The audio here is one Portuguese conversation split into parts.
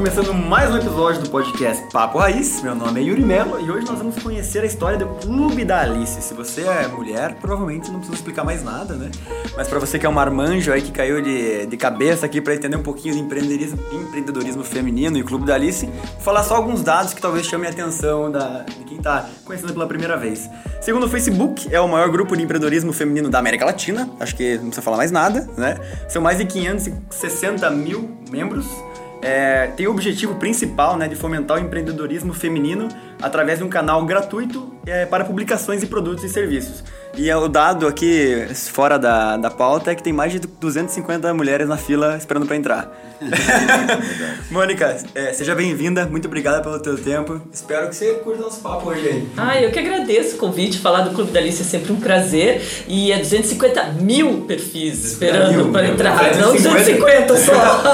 começando mais um episódio do podcast Papo Raiz. Meu nome é Yuri Melo e hoje nós vamos conhecer a história do Clube da Alice. Se você é mulher, provavelmente não precisa explicar mais nada, né? Mas para você que é um marmanjo aí que caiu de, de cabeça aqui para entender um pouquinho de empreendedorismo, empreendedorismo feminino e Clube da Alice, vou falar só alguns dados que talvez chamem a atenção da, de quem tá conhecendo pela primeira vez. Segundo o Facebook, é o maior grupo de empreendedorismo feminino da América Latina. Acho que não precisa falar mais nada, né? São mais de 560 mil membros é, tem o objetivo principal né, de fomentar o empreendedorismo feminino através de um canal gratuito é, para publicações de produtos e serviços. E é o dado aqui, fora da, da pauta, é que tem mais de 250 mulheres na fila esperando para entrar. Mônica, é, seja bem-vinda, muito obrigada pelo teu tempo. Espero que você curta nosso papo hoje aí. Ah, eu que agradeço o convite. Falar do Clube da Alice é sempre um prazer. E é 250 mil perfis esperando para entrar. Não 250 só.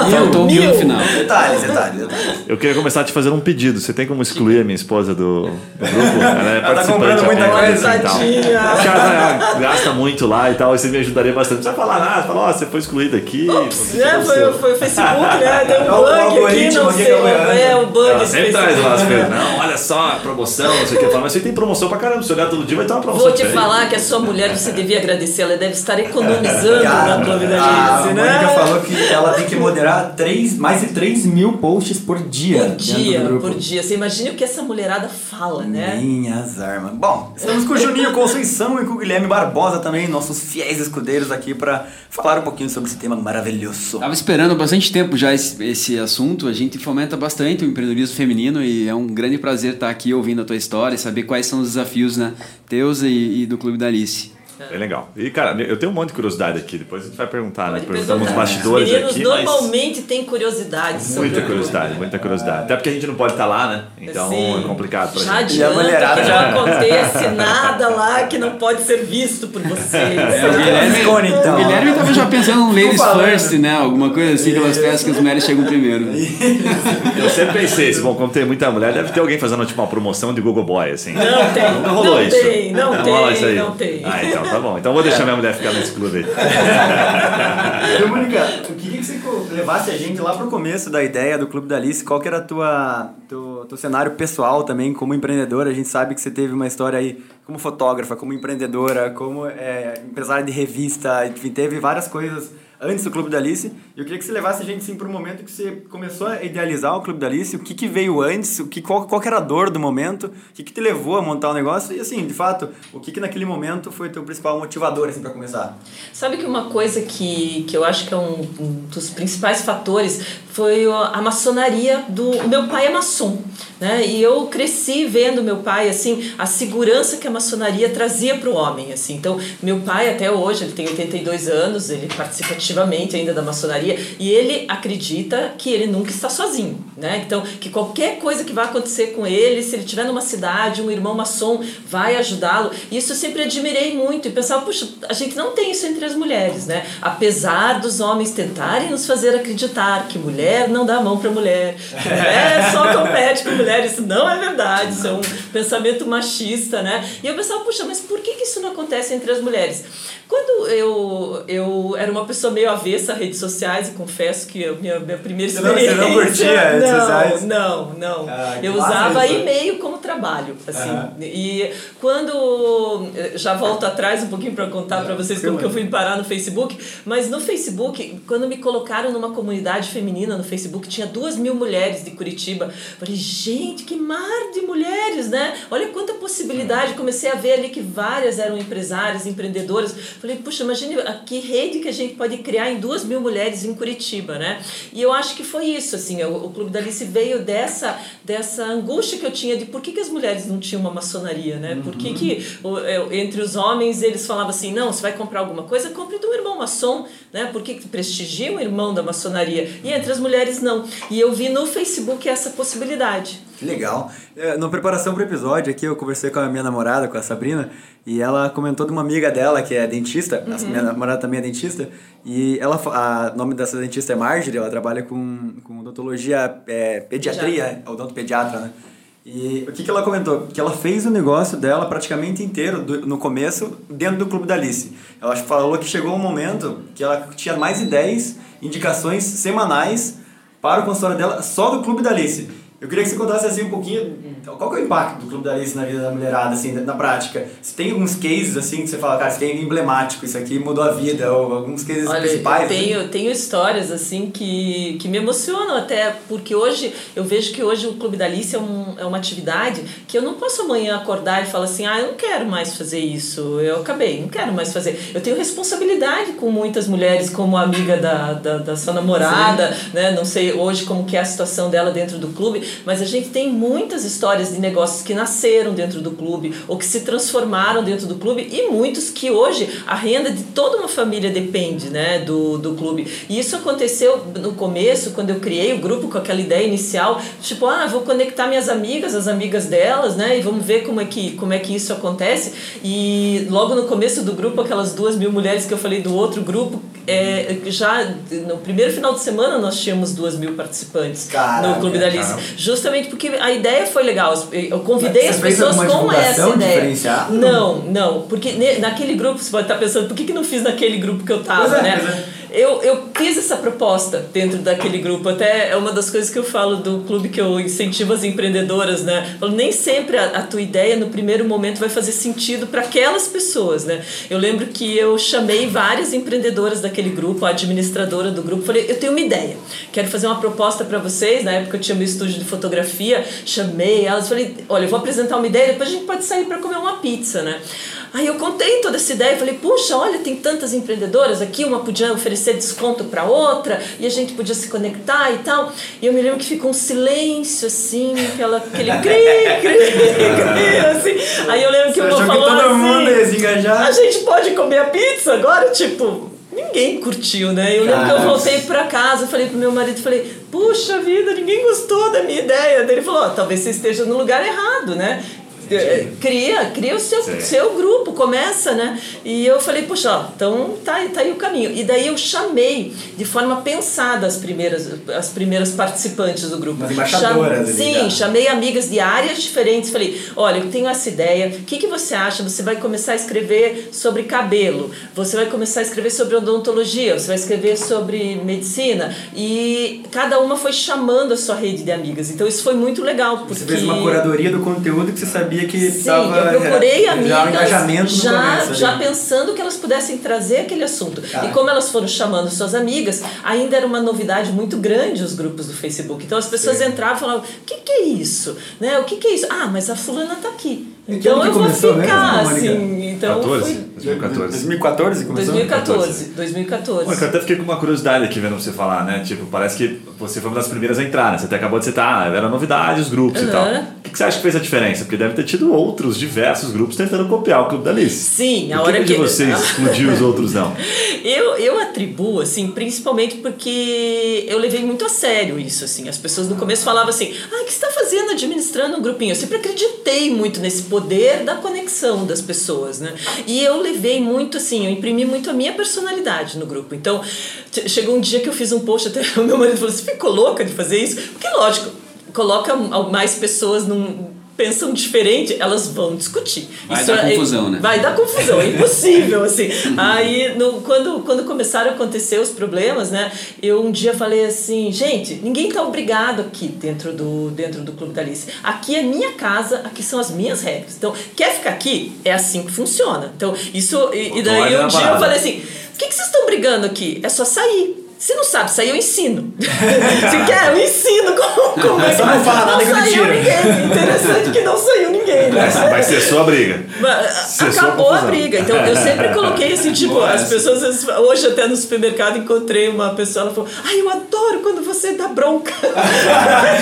Faltou mil no final. Detalhes, detalhes, detalhes. Eu queria começar te fazendo um pedido. Você tem como excluir a minha esposa do, do grupo? Ela é Ela tá participante comprando muita coisa. ela ela gasta muito lá e tal, e você me ajudaria bastante. Não precisa falar nada, fala, ó, você foi excluído aqui. você É, foi, foi o Facebook, né? Deu É um o bug aqui, não aqui sei. acompanhando. É, o bug Ela sempre traz lá as coisas. Não, olha só, promoção, não sei o que. Mas você tem promoção pra caramba. Se olhar todo dia, vai ter uma promoção. Vou te falar que a sua mulher, você devia agradecer, ela deve estar economizando na Clube da a Alice, Mônica né? falou que ela tem que moderar três, mais de 3 mil posts por dia. Por dia, por dia. Você imagina o que essa mulherada fala, né? Minhas armas. Bom, estamos com o Juninho Conceição e com o Guilherme Barbosa também, nossos fiéis escudeiros aqui para falar um pouquinho sobre esse tema maravilhoso. Tava esperando há bastante tempo já esse, esse assunto. A gente fomenta bastante o empreendedorismo feminino e é um grande prazer estar aqui ouvindo a tua história e saber quais são os desafios né, teus e, e do Clube da Alice. É legal. E, cara, eu tenho um monte de curiosidade aqui. Depois a gente vai perguntar, né? Pode Perguntamos nos perguntar. bastidores Os meninos aqui, mas... normalmente têm curiosidade sobre Muita curiosidade, muita curiosidade. Até porque a gente não pode estar lá, né? Então Sim. é complicado pra Já gente. Adianta mulherada que já- não acontece nada lá que não pode ser visto por vocês. É, o Guilherme, Escone, então. o Guilherme tava já pensando um ladies first, né? Alguma coisa assim, pelas festas que as mulheres chegam primeiro. Eu sempre pensei, bom, como tem muita mulher, deve ter alguém fazendo tipo uma promoção de Google Boy, assim. Não tem, Nunca rolou não isso. tem, não rola tem, isso aí. não tem. Ah, então tá bom. Então vou deixar minha mulher ficar nesse clube aí. Mônica, eu queria que você levasse a gente lá pro começo da ideia do Clube da Alice. Qual que era a tua, teu, teu cenário pessoal também como empreendedora? A gente sabe que você teve uma história aí como fotógrafa, como empreendedora, como é, empresária de revista, enfim, teve várias coisas antes do Clube da Alice. Eu queria que você levasse a gente sim pro momento que você começou a idealizar o Clube da Alice, o que, que veio antes, o que, qual, qual era a dor do momento, o que, que te levou a montar o negócio e assim, de fato, o que, que naquele momento foi teu principal motivador assim, para começar? Sabe que uma coisa que, que eu acho que é um, um dos principais fatores foi a maçonaria do meu pai é maçom, né? E eu cresci vendo meu pai assim a segurança que a maçonaria trazia para o homem, assim. Então meu pai até hoje ele tem 82 anos, ele participa ativamente ainda da maçonaria e ele acredita que ele nunca está sozinho, né? Então que qualquer coisa que vai acontecer com ele, se ele estiver numa cidade, um irmão maçom vai ajudá-lo. Isso eu sempre admirei muito e pensava, puxa, a gente não tem isso entre as mulheres, né? Apesar dos homens tentarem nos fazer acreditar que mulher não dá a mão para mulher, mulher só compete com mulher, isso não é verdade, isso é um pensamento machista, né? E eu pensava, puxa, mas por que, que isso não acontece entre as mulheres? Quando eu, eu era uma pessoa meio avessa a redes sociais, e confesso que a minha, minha primeira não- você experiência... não curtia redes não, sociais? Não, não. Ah, eu usava e-mail como trabalho, assim. Aham. E quando já volto atrás um pouquinho para contar para vocês como que eu fui parar no Facebook, mas no Facebook, quando me colocaram numa comunidade feminina no Facebook, tinha duas mil mulheres de Curitiba. Falei, gente, que mar de mulheres, né? Olha quanta possibilidade. Comecei a ver ali que várias eram empresárias, empreendedoras. Falei, puxa, imagine a que rede que a gente pode criar em duas mil mulheres em Curitiba, né? E eu acho que foi isso, assim, o, o Clube da Alice veio dessa, dessa angústia que eu tinha de por que, que as mulheres não tinham uma maçonaria, né? Por que, que o- eu- entre os homens eles falavam assim, não, você vai comprar alguma coisa, compre do irmão maçom, né? Por que que prestigia o irmão da maçonaria? E entre as mulheres não. E eu vi no Facebook essa possibilidade. Que legal. É, na preparação para o episódio aqui, eu conversei com a minha namorada, com a Sabrina, e ela comentou de uma amiga dela que é dentista, a minha namorada também é dentista, e ela, a- o nome dessa dentista é Marjorie, ela trabalha com, com odontologia, é, pediatria, é odontopediatra, né? E o que, que ela comentou? Que ela fez o negócio dela praticamente inteiro do- no começo dentro do Clube da Alice. Ela falou que chegou um momento que ela tinha mais de 10 indicações semanais para o consultório dela só do Clube da Alice. Eu queria que você contasse assim um pouquinho qual que é o impacto do Clube da Alice na vida da mulherada, assim, na prática. Se tem alguns cases assim que você fala, cara, isso tem emblemático, isso aqui mudou a vida, ou alguns cases Olha, principais. Eu tenho, assim. tenho histórias assim que, que me emocionam até, porque hoje eu vejo que hoje o Clube da Alice é, um, é uma atividade que eu não posso amanhã acordar e falar assim, ah, eu não quero mais fazer isso, eu acabei, não quero mais fazer. Eu tenho responsabilidade com muitas mulheres, como amiga da, da, da sua namorada, né? Não sei hoje como que é a situação dela dentro do clube, mas a gente tem muitas histórias de negócios que nasceram dentro do clube ou que se transformaram dentro do clube e muitos que hoje a renda de toda uma família depende né, do, do clube. E isso aconteceu no começo, quando eu criei o grupo com aquela ideia inicial, tipo, ah, vou conectar minhas amigas, as amigas delas, né, e vamos ver como é que, como é que isso acontece. E logo no começo do grupo, aquelas duas mil mulheres que eu falei do outro grupo, é, já no primeiro final de semana nós tínhamos duas mil participantes Caraca, no Clube da Alice. caramba. Justamente porque a ideia foi legal. Eu convidei as pessoas com essa ideia. Não, não. Porque ne- naquele grupo, você pode estar pensando, por que, que não fiz naquele grupo que eu tava, é, né? Eu, eu fiz essa proposta dentro daquele grupo. Até é uma das coisas que eu falo do clube que eu incentivo as empreendedoras, né? Falo, nem sempre a, a tua ideia no primeiro momento vai fazer sentido para aquelas pessoas, né? Eu lembro que eu chamei várias empreendedoras daquele grupo, a administradora do grupo, falei, eu tenho uma ideia, quero fazer uma proposta para vocês. Na época eu tinha meu estúdio de fotografia, chamei elas, falei, olha, eu vou apresentar uma ideia, depois a gente pode sair para comer uma pizza, né? Aí eu contei toda essa ideia, falei, puxa, olha, tem tantas empreendedoras aqui, uma podia oferecer desconto para outra, e a gente podia se conectar e tal. E eu me lembro que ficou um silêncio, assim, aquela, aquele cri, cri, cri, assim. Aí eu lembro que Você o que falou todo mundo assim, ia se engajar? a gente pode comer a pizza agora? Tipo, ninguém curtiu, né? Eu lembro que eu voltei pra casa, falei pro meu marido, falei, puxa vida, ninguém gostou da minha ideia. Daí ele falou, ó, talvez você esteja no lugar errado, né? Cria, cria o seu, Sim. seu grupo, começa, né? E eu falei, puxa, ó, então tá, tá aí o caminho. E daí eu chamei de forma pensada as primeiras, as primeiras participantes do grupo. Umas embaixadoras ali Sim, chamei amigas de áreas diferentes. Falei, olha, eu tenho essa ideia. O que, que você acha? Você vai começar a escrever sobre cabelo. Você vai começar a escrever sobre odontologia. Você vai escrever sobre medicina. E cada uma foi chamando a sua rede de amigas. Então isso foi muito legal. Porque... Você fez uma curadoria do conteúdo que você sabia que Sim, eu procurei já um amigas engajamento já, começo ali. já pensando que elas pudessem trazer aquele assunto. Cara. E como elas foram chamando suas amigas, ainda era uma novidade muito grande os grupos do Facebook. Então as pessoas Sim. entravam e falavam: o que, que é isso? Né? O que, que é isso? Ah, mas a fulana tá aqui. E Então ano que eu vou começou mesmo, ficar Mônica? assim. Então 14? foi 2014. 2014 começou? 2014. 2014. Mônica, eu até fiquei com uma curiosidade aqui vendo você falar, né? Tipo, parece que você foi uma das primeiras a entrar, né? Você até acabou de citar, ah, era novidade os grupos e Aham. tal. O que que você acha que fez a diferença? Porque deve ter tido outros, diversos grupos tentando copiar o Clube da Alice. Sim, a Por hora que de que- vocês explodiu os outros não? Eu, eu atribuo, assim, principalmente porque eu levei muito a sério isso, assim. As pessoas no começo falavam assim, ah, o que você está fazendo administrando um grupinho? Eu sempre acreditei muito nesse poder da conexão das pessoas, né? E eu levei muito, assim, eu imprimi muito a minha personalidade no grupo. Então, chegou um dia que eu fiz um post, até o meu marido falou, você ficou louca de fazer isso? Porque, lógico, coloca mais pessoas num pensam diferente, elas vão discutir. Vai dar é- confusão, né? Vai dar confusão, é impossível, assim. Aí, no, quando, quando começaram a acontecer os problemas, né, eu um dia falei assim, gente, ninguém tá obrigado aqui dentro do, dentro do Clube da Alice. Aqui é minha casa, aqui são as minhas regras. Então, quer ficar aqui? É assim que funciona. Então, isso... E, e daí um dia eu falei assim, o que, que vocês estão brigando aqui? É só sair. Se não sabe sair, eu ensino. Se quer, eu ensino como, como é que Só não fala nada que eu saiu tiro. ninguém. Interessante que não saiu ninguém, né? Vai ser briga. Mas, Cessou a Acabou a briga. Então eu sempre coloquei assim, tipo, Boa as essa. pessoas. Hoje até no supermercado encontrei uma pessoa, ela falou, ai, eu adoro quando você dá bronca.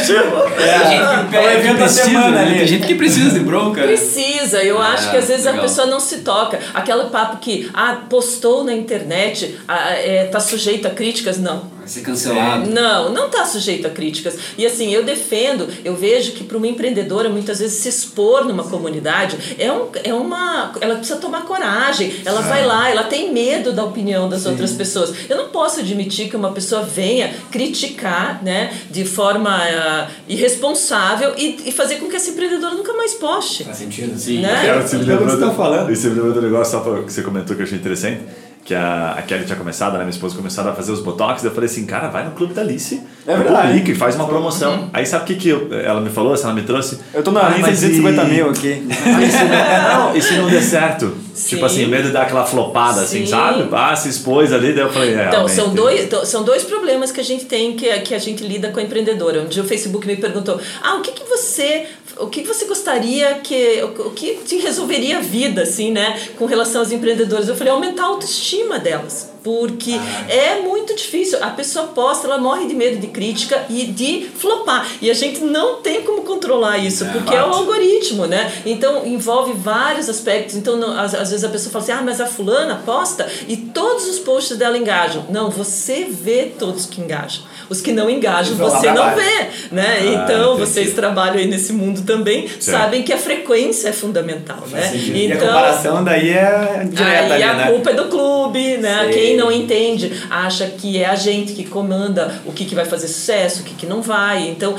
tipo, Tem gente que, É evento da precisa, semana né? ali. Tem gente que precisa de bronca. né? Precisa, eu É, acho que às vezes a legal. pessoa não se toca. Aquele papo que, ah, postou na internet, ah, é, tá sujeito a críticas, não. Vai ser cancelado. Não, não está sujeito a críticas. E assim, eu defendo, eu vejo que para uma empreendedora, muitas vezes se expor numa comunidade é, um, é uma. Ela precisa tomar coragem, ela vai lá, ela tem medo da opinião das outras pessoas. Eu não posso admitir que uma pessoa venha criticar né, de forma ah, irresponsável e, e fazer com que essa empreendedora nunca mais poste. Faz sentido? Sim. Né? Cara, você me lembrou você tá do- falando. e Você me lembrou do negócio só pra, que você comentou que eu achei interessante. Que a, a Kelly tinha começado, né? Minha esposa começado a fazer os botox. Eu falei assim, cara, vai no Clube da Alice. É verdade. Publica e faz uma promoção. Aí sabe o que, que eu- ela me falou? Ela me trouxe? Eu tô na Ah, lista de e- 150 mil aqui. Ah, e se não, não, e se não der certo? Sim. Tipo assim, medo de dar aquela flopada, assim, Sim. sabe? Ah, se expôs ali, daí eu falei, é, Então, são dois, então, são dois problemas que a gente tem que, que a gente lida com a empreendedora. Um dia o Facebook me perguntou: ah, o que, que você. O que você gostaria que. O que te resolveria a vida, assim, né? Com relação às empreendedoras? Eu falei, aumentar a autoestima delas. Porque Ah. é muito difícil. A pessoa posta, ela morre de medo de crítica e de flopar. E a gente não tem como controlar isso, porque é o algoritmo, né? Então envolve vários aspectos. Então, não- às, às vezes a pessoa fala assim: ah, mas a fulana posta e todos os posts dela engajam. Não, você vê todos que engajam. Os que não engajam, você não vê, né? Ah, então, entendi. vocês trabalham aí nesse mundo também, Certo. sabem que a frequência é fundamental, né? e a comparação daí é direta Aí ali, a né? culpa é do clube, né? Sei. Quem não entende acha que é a gente que comanda o que, que vai fazer sucesso, o que, que não vai. Então,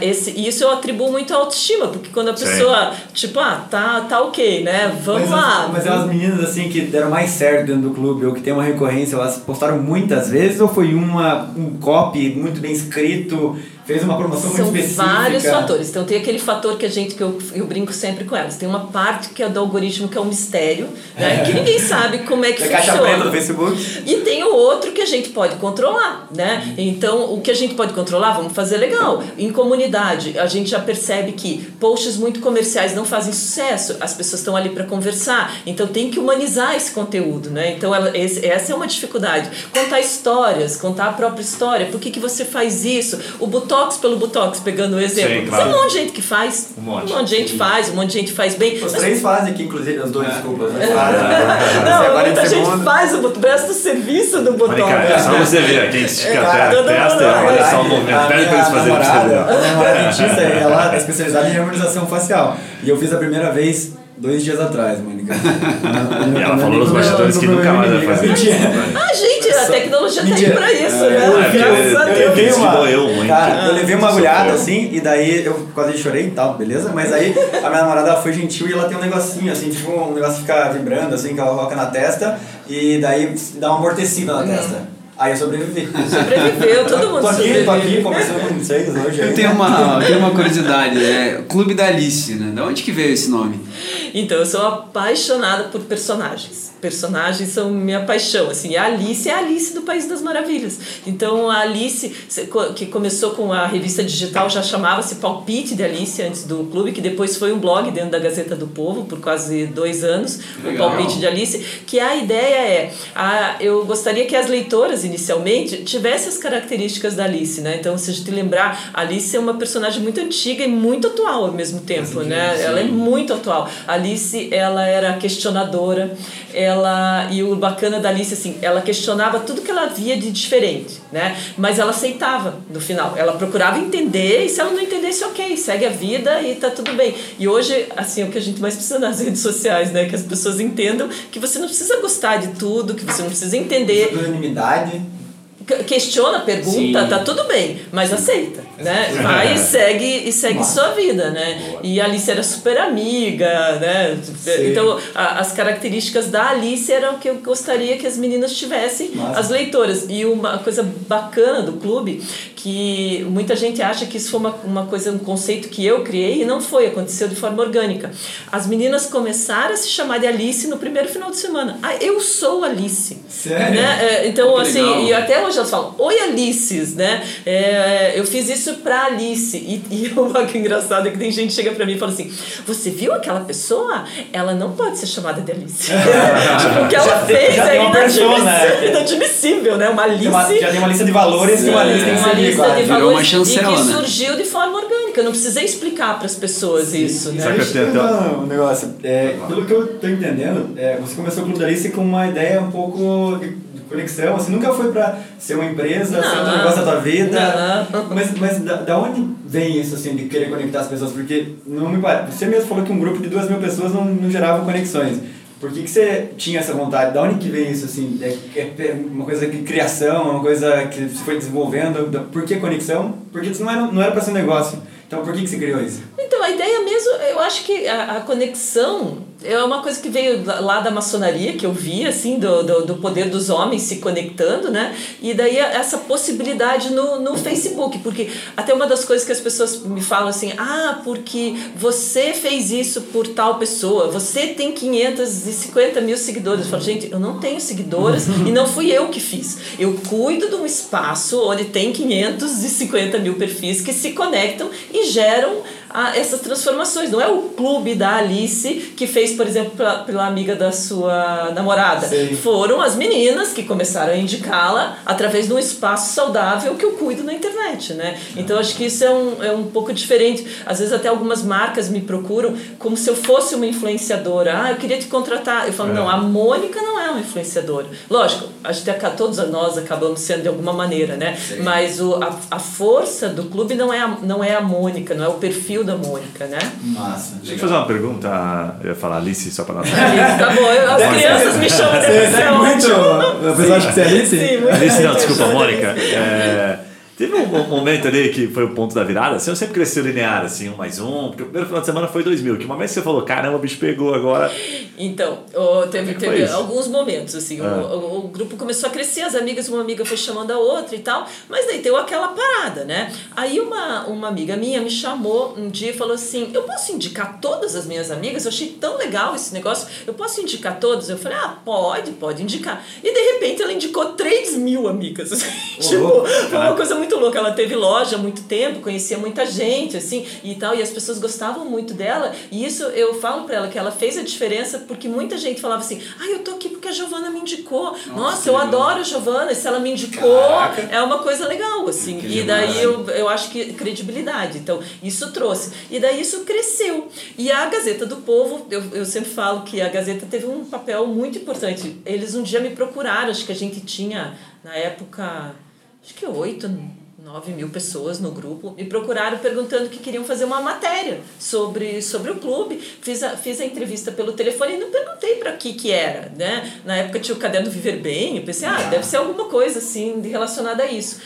esse, isso eu atribuo muito à autoestima, porque quando a Sim. pessoa, tipo, ah, tá, tá ok, né? Vamos mas, lá. Mas elas meninas assim que deram mais certo dentro do clube ou que tem uma recorrência, elas postaram muitas vezes ou foi uma um copy muito bem escrito, fez uma promoção São muito específica? vários fatores. Então tem aquele fator que a gente que eu, eu brinco sempre com elas. Tem uma parte que é do algoritmo que é um mistério, né? Que ninguém sabe como é que caixa funciona. preta do Facebook. E tem o outro que a gente pode controlar, né? Então, o que a gente pode controlar, vamos fazer legal. Em comunidade, a gente já percebe que posts muito comerciais não fazem sucesso, as pessoas estão ali para conversar, então tem que humanizar esse conteúdo, né? Então, ela, esse- essa é uma dificuldade. Contar histórias, contar a própria história, por que, que você faz isso? O Botox pelo Botox, pegando o exemplo. Sim, claro. Tem um monte de gente que faz, Um monte. de gente faz, um monte de gente faz bem. Os Mas três fazem aqui, inclusive, os dois, desculpa. os dois Não, fazem. muita 40 gente faz o Botox, presta o serviço do Botox. Mônica, é só você ver quem estica Cara, até a todo testa e olha só o movimento. Pede pra eles fazerem pra você ver. a namorada dentista, ela é especializada em harmonização facial. E eu fiz a primeira vez dois dias atrás, Mônica. E ela falou nos bastidores que nunca mais vai fazer isso. Ah, gente, a tecnologia tá aí Mentira. pra isso, É, né? eu vi- Graças a eu que doeu muito. Cara, eu levei uma agulhada assim, e daí eu quase chorei e tal, beleza? Mas aí a minha namorada foi gentil e ela tem um negocinho assim, tipo um negócio que fica vibrando assim, que ela coloca na testa, e daí dá uma amortecida na testa. Aí eu sobrevivi. Sobreviveu, todo mundo tô aqui, tô sobrevive. aqui, conversando com vocês hoje. Eu tenho uma, eu tenho uma curiosidade, é Clube da Alice, né? Da onde que veio esse nome? Então, eu sou apaixonada por personagens. Personagens são minha paixão, assim. A Alice é a Alice do País das Maravilhas. Então, a Alice, que começou com a revista digital, já chamava-se Palpite de Alice antes do clube, que depois foi um blog dentro da Gazeta do Povo por quase dois anos, o Legal. Palpite de Alice, que a ideia é, a, eu gostaria que as leitoras, inicialmente, tivessem as características da Alice, né? Então, se a gente lembrar, a Alice é uma personagem muito antiga e muito atual ao mesmo tempo, né? Ela é muito atual. A Alice, ela era questionadora, ela e o bacana da Alice assim, ela questionava tudo que ela via de diferente, né? Mas ela aceitava no final. Ela procurava entender e se ela não entendesse, OK, segue a vida e tá tudo bem. E hoje, assim, é o que a gente mais precisa nas redes sociais, né, que as pessoas entendam que você não precisa gostar de tudo, que você não precisa entender Unanimidade. Que- questiona, pergunta, Sim. tá tudo bem, mas aceita, né? Vai e segue e segue Massa. sua vida, né? E a Alice era super amiga, né? Sim. Então, a- as características da Alice eram o que eu gostaria que as meninas tivessem, Massa. as leitoras. E uma coisa bacana do clube, que muita gente acha que isso foi uma, uma coisa, um conceito que eu criei, e não foi, aconteceu de forma orgânica. As meninas começaram a se chamar de Alice no primeiro final de semana. Ah, eu sou Alice. Sério? Né? É, então, Que assim, legal. e até hoje elas falam, oi Alices, né? É, eu fiz isso pra Alice. E, e o que engraçado é que tem gente que chega pra mim e fala assim: Você viu aquela pessoa? Ela não pode ser chamada de Alice. tipo, o que ela Já tem- fez já é tem uma persona, inadmissível, né? inadmissível, né? Uma Alice. Uma- já tem uma lista de valores que uma É. lista tem que seguir, lista Virou uma chancela, e que né? surgiu de forma orgânica. Eu não precisei explicar para as pessoas isso, né? Só que eu tenho até- um negócio. É, pelo que eu tô entendendo, é, você começou o Clube da Alice com uma ideia um pouco de de conexão. Você nunca foi pra ser uma empresa, ser outro Não. negócio da tua vida. Não. Mas, mas da, da onde vem isso, assim, de querer conectar as pessoas? Porque não me parece. Você mesmo falou que um grupo de duas mil pessoas não, não gerava conexões. Por que, que você tinha essa vontade? Da onde que vem isso, assim? É, é uma coisa de criação, uma coisa que você foi desenvolvendo? Por que conexão? Porque isso não era, não era pra ser um negócio. Então por que, que você criou isso? Então, a ideia mesmo, eu acho que a, a conexão é uma coisa que veio lá da maçonaria, que eu vi, assim, do, do, do, poder dos homens se conectando, né? E daí essa possibilidade no, no Facebook, porque até uma das coisas que as pessoas me falam assim, ah, porque você fez isso por tal pessoa, você tem 550 mil seguidores. Eu falo, gente, eu não tenho seguidores e não fui eu que fiz. Eu cuido de um espaço onde tem 550 mil perfis que se conectam e geram a essas transformações. Não é o clube da Alice que fez, por exemplo, pela, pela amiga da sua namorada. Sim. Foram as meninas que começaram a indicá-la através de um espaço saudável que eu cuido na internet, né? Então acho que isso é um, é um pouco diferente. Às vezes até algumas marcas me procuram como se eu fosse uma influenciadora. Ah, eu queria te contratar. Eu falo, é. não, a Mônica não é uma influenciadora. Lógico, a gente, todos nós acabamos sendo de alguma maneira, né? Sim. Mas o, a, a força do clube não é a, não é a Mônica, não é o perfil perfil da Mônica, né? Massa. Deixa eu fazer uma pergunta. Eu ia falar Alice só para nós. Alice, tá bom. Eu, as crianças me chamam de Alice. É muito. Apesar de ser Alice? Sim, muito Alice, não, desculpa, Mônica. É, Teve um momento ali que foi o ponto da virada, assim, eu sempre cresci linear, assim, um mais um, porque o primeiro final de semana foi 2000, que uma vez você falou, caramba, o bicho pegou agora. Então, teve, é teve alguns momentos, assim, ah. o, o, grupo começou a crescer, as amigas, uma amiga foi chamando a outra e tal, mas daí deu aquela parada, né? Aí uma, uma amiga minha me chamou um dia e falou assim, eu posso indicar todas as minhas amigas? Eu achei tão legal esse negócio, eu posso indicar todas? Eu falei, ah, pode, pode indicar. E de repente ela indicou 3 mil amigas, tipo, foi uma coisa muito muito louca. Ela teve loja há muito tempo, conhecia muita gente, assim, e tal, e as pessoas gostavam muito dela. E isso eu falo para ela que ela fez a diferença porque muita gente falava assim: ah, eu tô aqui porque a Giovana me indicou. Nossa, Nossa eu adoro a Giovana, e se ela me indicou, Caraca. é uma coisa legal, assim. Que e daí eu, eu acho que credibilidade. Então, isso trouxe. E daí isso cresceu. E a Gazeta do Povo, eu, eu sempre falo que a Gazeta teve um papel muito importante. Eles um dia me procuraram, acho que a gente tinha, na época acho que oito, nove mil pessoas no grupo, me procuraram perguntando que queriam fazer uma matéria sobre, sobre o clube. Fiz a, fiz a entrevista pelo telefone e não perguntei para que que era, né? Na época tinha o caderno Viver Bem, eu pensei, ah, deve ser alguma coisa assim relacionada a isso.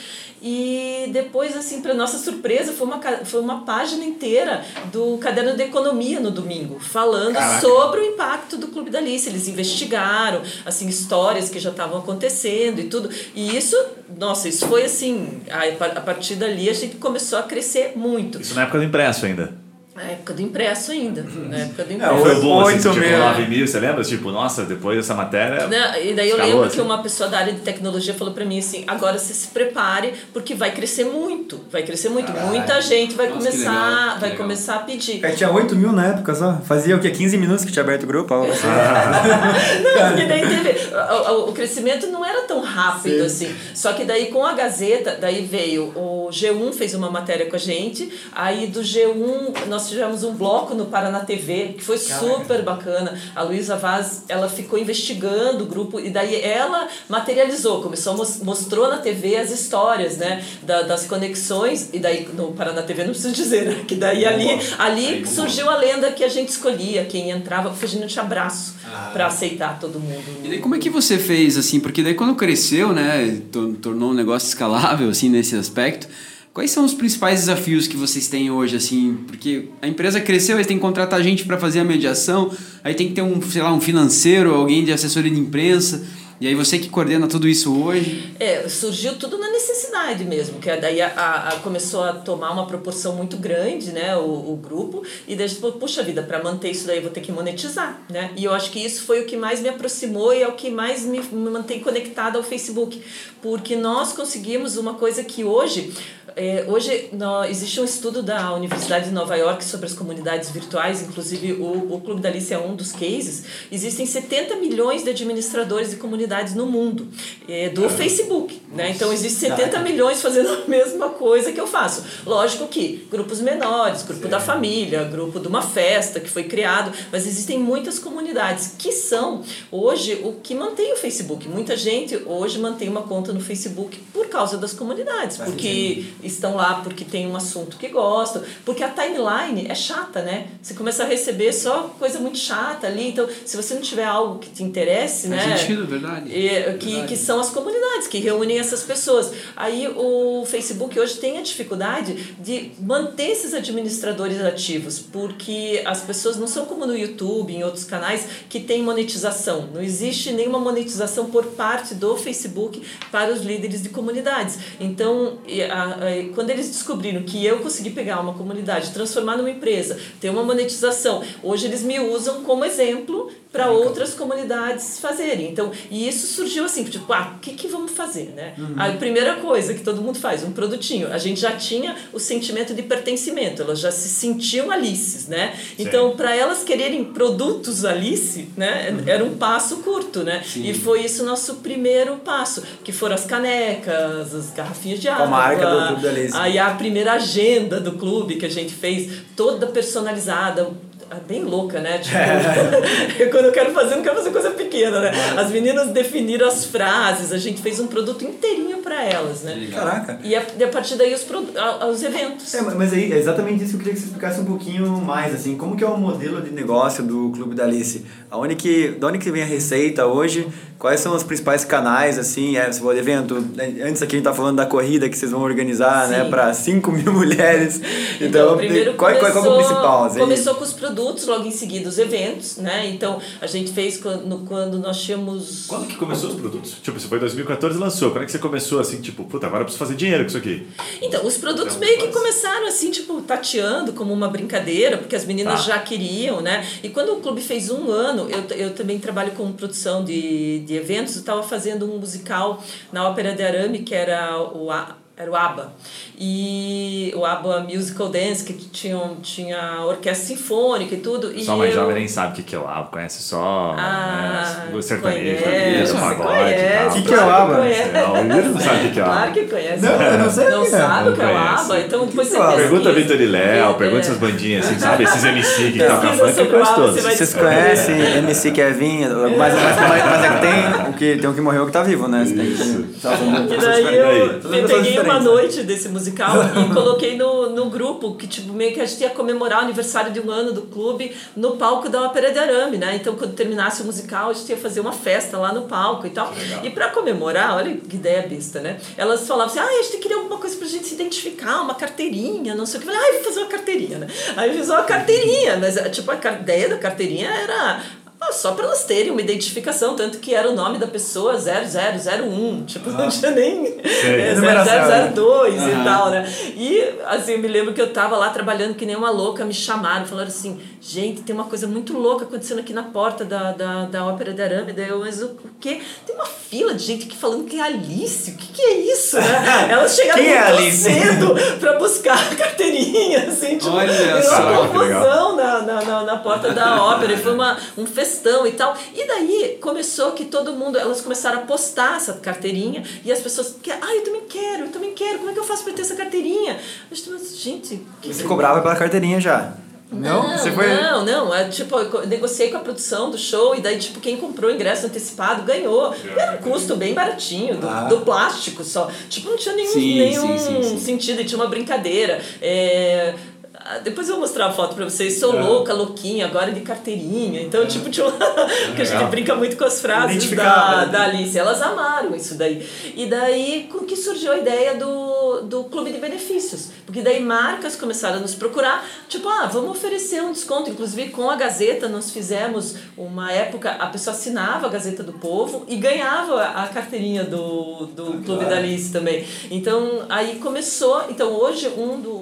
E depois, assim, para nossa surpresa, foi uma, foi uma página inteira do Caderno de Economia no domingo, falando Caraca. sobre o impacto do Clube da Alice. Eles investigaram, assim, histórias que já estavam acontecendo e tudo. E isso, nossa, isso foi assim, a, a partir dali a gente começou a crescer muito. Isso na época do impresso ainda. Na época do impresso ainda. Na época do impresso. É, foi bom, assim, tipo, 9 mil, você lembra? Tipo, nossa, depois dessa matéria. Não, e daí eu lembro assim. que uma pessoa da área de tecnologia falou pra mim assim: agora você se prepare, porque vai crescer muito. Vai crescer muito. Caralho. Muita gente vai nossa, começar vai começar a pedir. É, tinha 8 mil na época só. Fazia o que? 15 minutos que tinha aberto o grupo? Algo assim. não, porque daí teve. O, o, crescimento não era tão rápido Sim. assim. Só que daí com a Gazeta, daí veio o G1 fez uma matéria com a gente. Aí do G1 nós tivemos um bloco no Paraná TV, que foi super bacana. A Luísa Vaz, ela ficou investigando o grupo e daí ela materializou, começou, mostrou na TV as histórias, né, da, das conexões e daí no Paraná TV não preciso dizer, né, que daí ali, ali surgiu a lenda que a gente escolhia, quem entrava, porque a gente não tinha braço ah. para aceitar todo mundo. E daí como é que você fez, assim, porque daí quando cresceu, né, tornou um negócio escalável, assim, nesse aspecto, Quais são os principais desafios que vocês têm hoje, assim? Porque a empresa cresceu, eles têm que contratar gente para fazer a mediação, aí tem que ter um, sei lá, um financeiro, alguém de assessoria de imprensa. E aí você que coordena tudo isso hoje? É, surgiu tudo na necessidade mesmo, que daí a, a, a começou a tomar uma proporção muito grande, né, o, o grupo, e daí tipo, puxa vida, para manter isso daí eu vou ter que monetizar, né? E eu acho que isso foi o que mais me aproximou e é o que mais me, me mantém conectado ao Facebook, porque nós conseguimos uma coisa que hoje é, hoje no, existe um estudo da Universidade de Nova York sobre as comunidades virtuais, inclusive o, o Clube da Alice é um dos cases. Existem 70 milhões de administradores de comunidades no mundo é, do Facebook. Né? Então, existem 70 milhões fazendo a mesma coisa que eu faço. Lógico que grupos menores, grupo da família, grupo de uma festa que foi criado, mas existem muitas comunidades que são hoje o que mantém o Facebook. Muita gente hoje mantém uma conta no Facebook por causa das comunidades, porque estão lá porque tem um assunto que gostam, porque a timeline é chata, né? Você começa a receber só coisa muito chata ali, então se você não tiver algo que te interesse, Faz né? sentido, verdade. E, que, verdade. que são as comunidades que reúnem essas pessoas. Aí o Facebook hoje tem a dificuldade de manter esses administradores ativos, porque as pessoas não são como no YouTube, em outros canais, que tem monetização. Não existe nenhuma monetização por parte do Facebook para os líderes de comunidades. Então, quando eles descobriram que eu consegui pegar uma comunidade, transformar numa empresa, ter uma monetização, hoje eles me usam como exemplo para outras comunidades fazerem. Então, e isso surgiu assim, tipo, ah, o que, que vamos fazer, né? Uhum. A primeira coisa que todo mundo faz, um produtinho. A gente já tinha o sentimento de pertencimento, elas já se sentiam Alices, né? Sim. Então, para elas quererem produtos Alice, né, uhum. era um passo curto, né? Sim. E foi isso nosso primeiro passo, que foram as canecas, as garrafinhas de água. A marca do Clube Alice. Aí a primeira agenda do clube que a gente fez, toda personalizada, bem louca, né? Tipo, é. quando eu quero fazer, não quero fazer coisa pequena, né? As meninas definiram as frases, a gente fez um produto inteirinho para elas, né? Caraca. E a, e a partir daí os, os eventos. É, mas aí é exatamente isso que eu queria que você explicasse um pouquinho mais, assim, como que é o modelo de negócio do Clube da Alice? Aonde que, de onde que vem a receita hoje? Quais são os principais canais, assim, é, o evento? Antes aqui a gente tá falando da corrida que vocês vão organizar, né, Sim. né, para 5 mil mulheres. Então, então primeiro qual, começou, qual, qual é o principal? Assim? Começou com os produtos, logo em seguida os eventos, né? Então, a gente fez quando, quando nós tínhamos... Quando que começou os produtos? Tipo, você foi em 2014 e lançou. Quando é que você começou, assim, tipo, puta, agora eu preciso fazer dinheiro com isso aqui? Então, os produtos meio que começaram, assim, tipo, tateando como uma brincadeira, porque as meninas tá. já queriam, né? E quando o clube fez um ano, eu, eu também trabalho com produção de, de eventos, eu estava fazendo um musical na Ópera de Arame, que era o era o ABBA. E o ABBA Musical Dance, que tinha, tinha orquestra sinfônica e tudo. E só mais eu... jovem nem sabe o que, que é o ABBA, conhece só ah, né, o sertanejo, conhece, o pagode O que, que é o ABBA? Não, o não sabe o que, que é o ABBA. Claro que conhece. Não, eu não sei Não sabe o que é o ABBA, então depois você pesquisa. Pergunta a Vitor e Léo, é. pergunta essas bandinhas assim, sabe? Esses MC que tocam funk, eu conheço todos. Vocês conhecem MC Kevin, mas, mas, mas, é que tem o que, tem o que morreu que tá vivo, né? Isso. E daí eu peguei uma noite desse musical e coloquei no, no grupo que tipo meio que a gente ia comemorar o aniversário de um ano do clube no palco da Ópera de Arame, né? Então quando terminasse o musical a gente ia fazer uma festa lá no palco e tal. E para comemorar, olha que ideia besta, né? Elas falavam assim: "Ah, a gente queria alguma coisa pra gente se identificar, uma carteirinha, não sei o que". Eu falei: "Ah, vou fazer uma carteirinha", né? Aí eu fiz uma carteirinha, mas tipo a ideia da carteirinha era só para elas terem uma identificação, tanto que era o nome da pessoa 0001, tipo, ah. não tinha nem é, 0002 uhum. e tal, né? E, assim, eu me lembro que eu tava lá trabalhando que nem uma louca, me chamaram, falaram assim, gente, tem uma coisa muito louca acontecendo aqui na porta da, da, da Ópera de Arame, daí eu, mas o, o quê? Tem uma fila de gente aqui falando que é Alice, o que que é isso, né? Elas chegaram é muito cedo pra buscar a carteirinha, assim, tipo, Olha uma confusão na, na, na, na porta da ópera, e foi uma, um festival questão e tal. E daí começou que todo mundo, elas começaram a postar essa carteirinha e as pessoas, que, ah, eu também quero, eu também quero, como é que eu faço para ter essa carteirinha? Eu estou, gente. Que Você cobrava pela carteirinha já? Não, não, você foi... não, não. É, tipo, eu negociei com a produção do show e daí, tipo, quem comprou o ingresso antecipado ganhou. Era um custo bem baratinho, do, ah. do plástico só. Tipo, não tinha nenhum, sim, nenhum sim, sim, sentido e tinha uma brincadeira. É, depois eu vou mostrar a foto pra vocês. Sou é. louca, louquinha, agora de carteirinha. Então, é. tipo, tinha uma... que a gente brinca muito com as frases da, da Alice. Elas amaram isso daí. E daí com que surgiu a ideia do, do clube de benefícios. Porque daí marcas começaram a nos procurar, tipo, ah, vamos oferecer um desconto. Inclusive, com a Gazeta, nós fizemos uma época, a pessoa assinava a Gazeta do Povo e ganhava a carteirinha do, do ah, Clube da Alice também. Então, aí começou. Então, hoje, um do.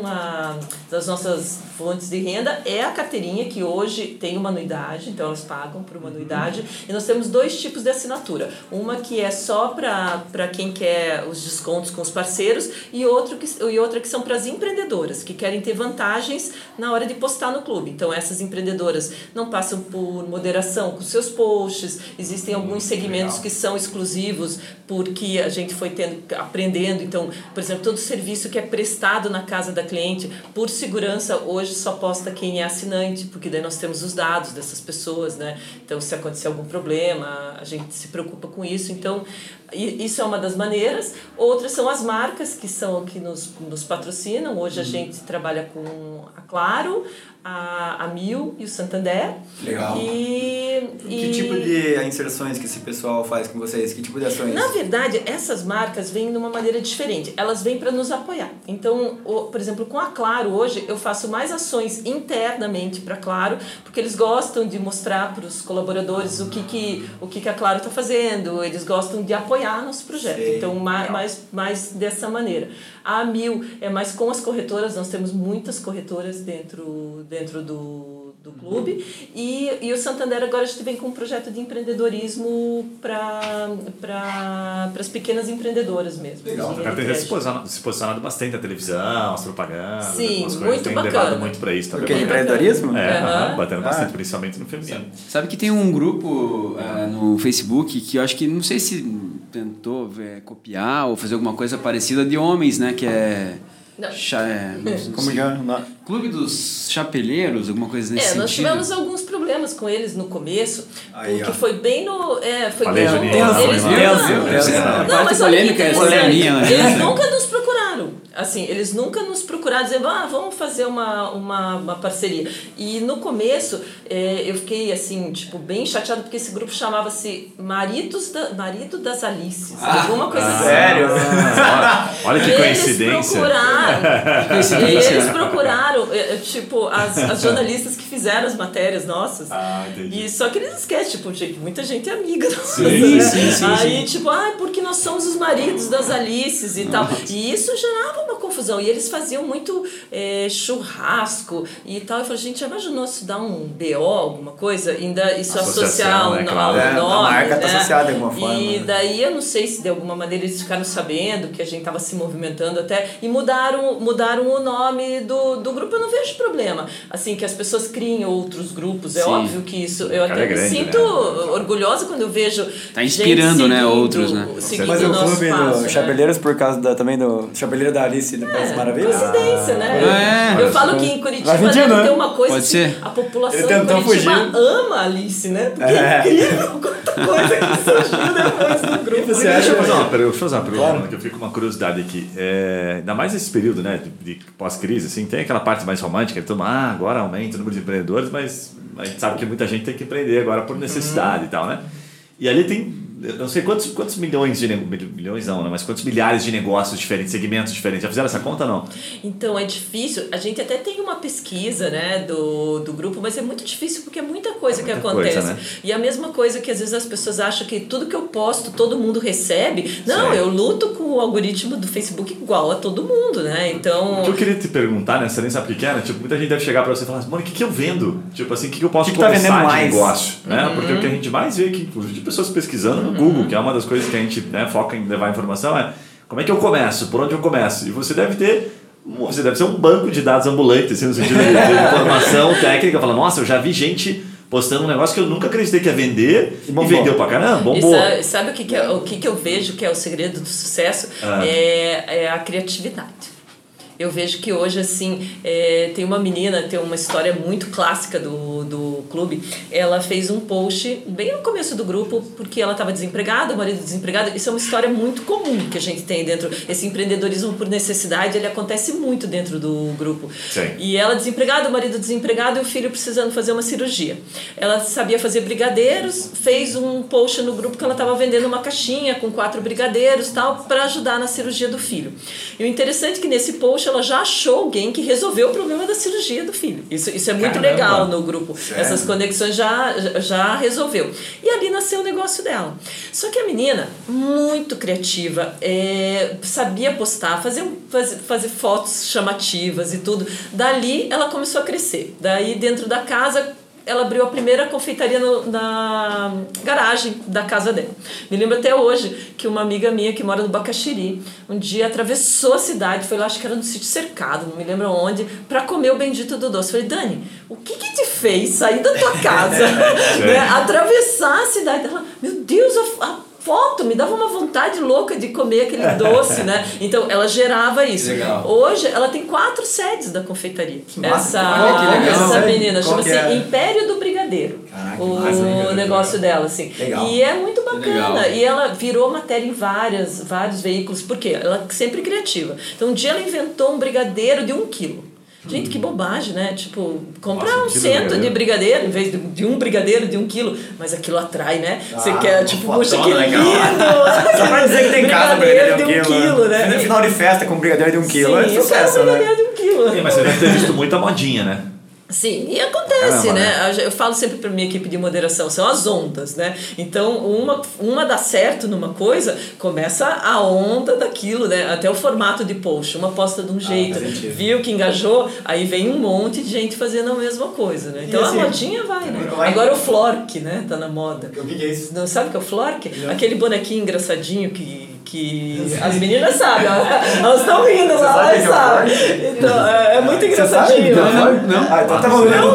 Uma, das nossas fontes de renda é a carteirinha, que hoje tem uma anuidade, então elas pagam por uma uhum. anuidade. E nós temos dois tipos de assinatura. Uma que é só para quem quer os descontos com os parceiros e, outro que, e outra que são para as empreendedoras, que querem ter vantagens na hora de postar no clube. Então essas empreendedoras não passam por moderação com seus posts, existem alguns segmentos Legal. que são exclusivos porque a gente foi tendo, aprendendo. Então, por exemplo, todo serviço que é prestado na casa da cliente, por segurança, hoje só posta quem é assinante, porque daí nós temos os dados dessas pessoas, né? Então, se acontecer algum problema, a gente se preocupa com isso. Então, isso é uma das maneiras. Outras são as marcas que são que nos, nos patrocinam. Hoje a uhum. gente trabalha com a Claro, a, a Mil e o Santander. Legal. E, Que e- tipo de inserções que esse pessoal faz com vocês? Que tipo de ações? Na verdade, essas marcas vêm de uma maneira diferente. Elas vêm para nos apoiar. Então, o- por exemplo, com a Claro hoje, eu faço mais ações internamente para Claro, porque eles gostam de mostrar para os colaboradores o que, que, o que, que a Claro está fazendo, eles gostam de apoiar nosso projeto. Sei, então, ma- legal. mais, mais dessa maneira. A Mil é mais com as corretoras, nós temos muitas corretoras dentro, dentro do, do clube. E, e o Santander agora a gente vem com um projeto de empreendedorismo para as pequenas empreendedoras mesmo. Legal. crédito. se posicionado, se posicionado bastante na televisão, as propagandas, Sim, coisas. muito tem bacana. levado muito pra isso também. Porque é empreendedorismo? É, aham, batendo bastante, Ah. principalmente no feminino. Sabe que tem um grupo ah, no Facebook que eu acho que não sei se tentou ver, copiar ou fazer alguma coisa parecida de homens, né? Que é. Não. Cha- é, não Como na- Clube dos Chapelheiros, alguma coisa nesse É, nós sentido. tivemos alguns problemas com eles no começo, Aí, porque ó. foi bem no. É, foi Falei, bem no. Eles Não, polêmica é interessante. essa minha, né? Eles nunca nos procuraram. Assim, eles nunca nos procuraram dizendo, ah, vamos fazer uma, uma, uma parceria. E no começo, é, eu fiquei, assim, tipo, bem chateada, porque esse grupo chamava-se Maridos da, Marido das Alices. alguma coisa assim. Sério? Ah, olha, olha que Eles coincidência. procuraram. Coincidência. Eles procuraram, é, é, tipo, as, as jornalistas que fizeram as matérias nossas. Ah, entendi. E só que eles esquecem, tipo, gente, muita gente é amiga nossa. Sim, né? sim, sim, Aí, sim. tipo, ah, porque nós somos os maridos das Alices e tal. E isso gerava confusão. E eles faziam muito é, churrasco e tal. Eu falei, gente, já imaginou se dar um BO, alguma coisa? Ainda isso Associação, associar né, ao, claro. ao É, a nome. marca tá né? associada de alguma forma, E né? daí eu não sei se de alguma maneira eles ficaram sabendo que a gente estava se movimentando até e mudaram, mudaram o nome do, do grupo. Eu não vejo problema. Assim, que as pessoas criem outros grupos. É Sim. óbvio que isso. Eu Cara, até é me grande, sinto né? orgulhosa quando eu vejo. Tá inspirando, gente né, seguindo- outros, né? Seguindo Mas o clube passo, do né? Chapeleiros por causa da, também do Chapeleiro da Alice do País É, Maravilha? coincidência, né? É. eu falo que em Curitiba deve vendido, né? ter uma coisa Pode que ser. a população de Curitiba fugir. ama a Alice, né? Porque É. é incrível quanta coisa que surgiu depois do grupo. Você né? acha- Deixa eu fazer uma pergunta, deixa eu fazer uma pergunta, Claro. Que eu fico com uma curiosidade aqui. É, ainda mais nesse período né, de, de pós-crise, assim, tem aquela parte mais romântica, que todo mundo, ah, agora aumenta o número de empreendedores, mas a gente sabe que muita gente tem que empreender agora por necessidade e tal, né? E ali tem, eu não sei quantos, quantos milhões de negócios, milhões não, né, mas quantos milhares de negócios diferentes, segmentos diferentes. Já fizeram essa conta ou não? Então é difícil. A gente até tem uma pesquisa, né, do, do grupo, mas é muito difícil porque é muita coisa É que muita acontece. coisa, né? E a mesma coisa que às vezes as pessoas acham que tudo que eu posto todo mundo recebe. Não, Sim. eu luto com o algoritmo do Facebook igual a todo mundo, né? Então. O que eu queria te perguntar, né? Você nem sabe o que que é, né? Tipo, muita gente deve chegar pra você e falar assim, mano, o que, que eu vendo? Tipo assim, o que, que eu posso que que tá vendendo de mais? negócio? Né? Uhum. Porque o que a gente mais vê aqui, inclusive de pessoas pesquisando no Google, que é uma das coisas que a gente né, foca em levar informação, é como é que eu começo? Por onde eu começo? E você deve ter. Você deve ser um banco de dados ambulante, assim, no sentido de, de informação técnica. Fala, nossa, eu já vi gente postando um negócio que eu nunca acreditei que ia vender E e, vendeu pra caramba, E bombou. sabe, sabe o, que, que, é, o que, que eu vejo que é o segredo do sucesso? Ah. É, é a criatividade. Eu vejo que hoje, assim, é, tem uma menina, tem uma história muito clássica do, do clube. Ela fez um post bem no começo do grupo, porque ela estava desempregada, o marido desempregado. Isso é uma história muito comum que a gente tem dentro. Esse empreendedorismo por necessidade, ele acontece muito dentro do grupo. Sim. E ela desempregada, o marido desempregado e o filho precisando fazer uma cirurgia. Ela sabia fazer brigadeiros, fez um post no grupo que ela estava vendendo uma caixinha com quatro brigadeiros tal para ajudar na cirurgia do filho. E o interessante é que nesse post ela já achou alguém que resolveu o problema da cirurgia do filho. Isso, isso é muito Caramba. legal no grupo. Sério? Essas conexões já, já resolveu. E ali nasceu o negócio dela. Só que a menina, muito criativa, é, sabia postar, fazer, fazer, fazer fotos chamativas e tudo. Dali ela começou a crescer. Daí dentro da casa ela abriu a primeira confeitaria no- na garagem da casa dela. Me lembro até hoje que uma amiga minha que mora no Bacaxiri, um dia atravessou a cidade, foi lá, acho que era no sítio cercado, não me lembro onde, para comer o bendito do doce. Falei, Dani, o que que te fez sair da tua casa, né, atravessar a cidade? Ela, meu Deus, a, a foto me dava uma vontade louca de comer aquele doce, né? Então ela gerava isso. Legal. Hoje ela tem quatro sedes da confeitaria. massa. Essa, legal. essa menina chama-se é? Império do Brigadeiro. Caraca, o massa, negócio dela, assim. Legal. E é muito bacana. E ela virou matéria em várias, vários veículos. Por quê? Ela é sempre criativa. Então um dia ela inventou um brigadeiro de um quilo. Gente, que bobagem, né? Tipo, comprar Nossa, um um quilo de cento de brigadeiro. em vez de, de um brigadeiro de um quilo. Mas aquilo atrai, né? Você Ah, quer, tipo, puxa, que lindo! legal. Só pra dizer que tem em casa brigadeiro de um brigadeiro quilo, né? No final de festa com brigadeiro de um quilo é Sim, eu quero sucesso, um né? brigadeiro de um quilo. Sim, mas você deve ter visto muita modinha, né? Sim, e acontece, Caramba, né? Eu falo sempre para minha equipe de moderação, são as ondas, né? Então, uma, uma dá certo numa coisa, começa a onda daquilo, né? Até o formato de post, uma posta de um jeito, faz sentido. viu que engajou, aí vem um monte de gente fazendo a mesma coisa, né? Então, assim, a modinha vai, né? vai- Agora o flork, né? Tá na moda. O que é isso? Não sabe o que é o flork? Aquele bonequinho engraçadinho que, que as meninas sabem, elas estão rindo lá, sabe elas é sabem. Então, é, é muito Você sabe? engraçadinho. Então, né? Não, não. Ah, então tá bom. Eu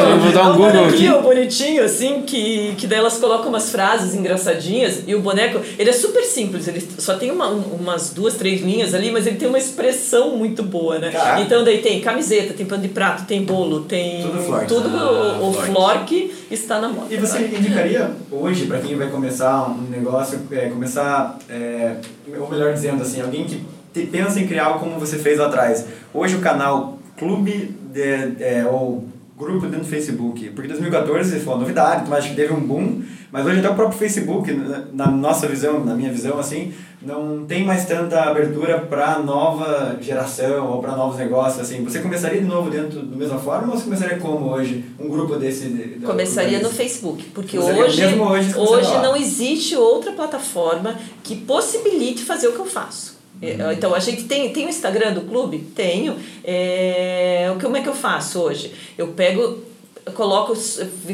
Eu vou dar um Google aqui. Bonitinho, assim, que, que daí elas colocam umas frases engraçadinhas e o boneco, ele é super simples, ele só tem uma, um- umas duas, três linhas ali, mas ele tem uma expressão muito boa, né? Caraca. Então daí tem camiseta, tem pano de prato, tem bolo, tem... Tudo. Tudo Ah, o, o flork. flork está na moda. E você indicaria hoje, para quem vai começar um negócio, é, começar, é, ou melhor dizendo assim, alguém que te- pensa em criar algo como você fez lá atrás. Hoje o canal Clube de, é, ou grupo dentro do Facebook, porque 2014 foi uma novidade, então acho que teve um boom, mas hoje até o próprio Facebook, na- na nossa visão, na minha visão assim, não tem mais tanta abertura para nova geração ou para novos negócios assim. Você começaria de novo dentro da mesma forma ou você começaria como hoje um grupo desse? de- Começaria no? Facebook, porque hoje, hoje, hoje não existe outra plataforma que possibilite fazer o que eu faço. É, Então, a gente tem, tem o Instagram do clube? Tenho. É, o que- como é que eu faço hoje? Eu pego, eu coloco,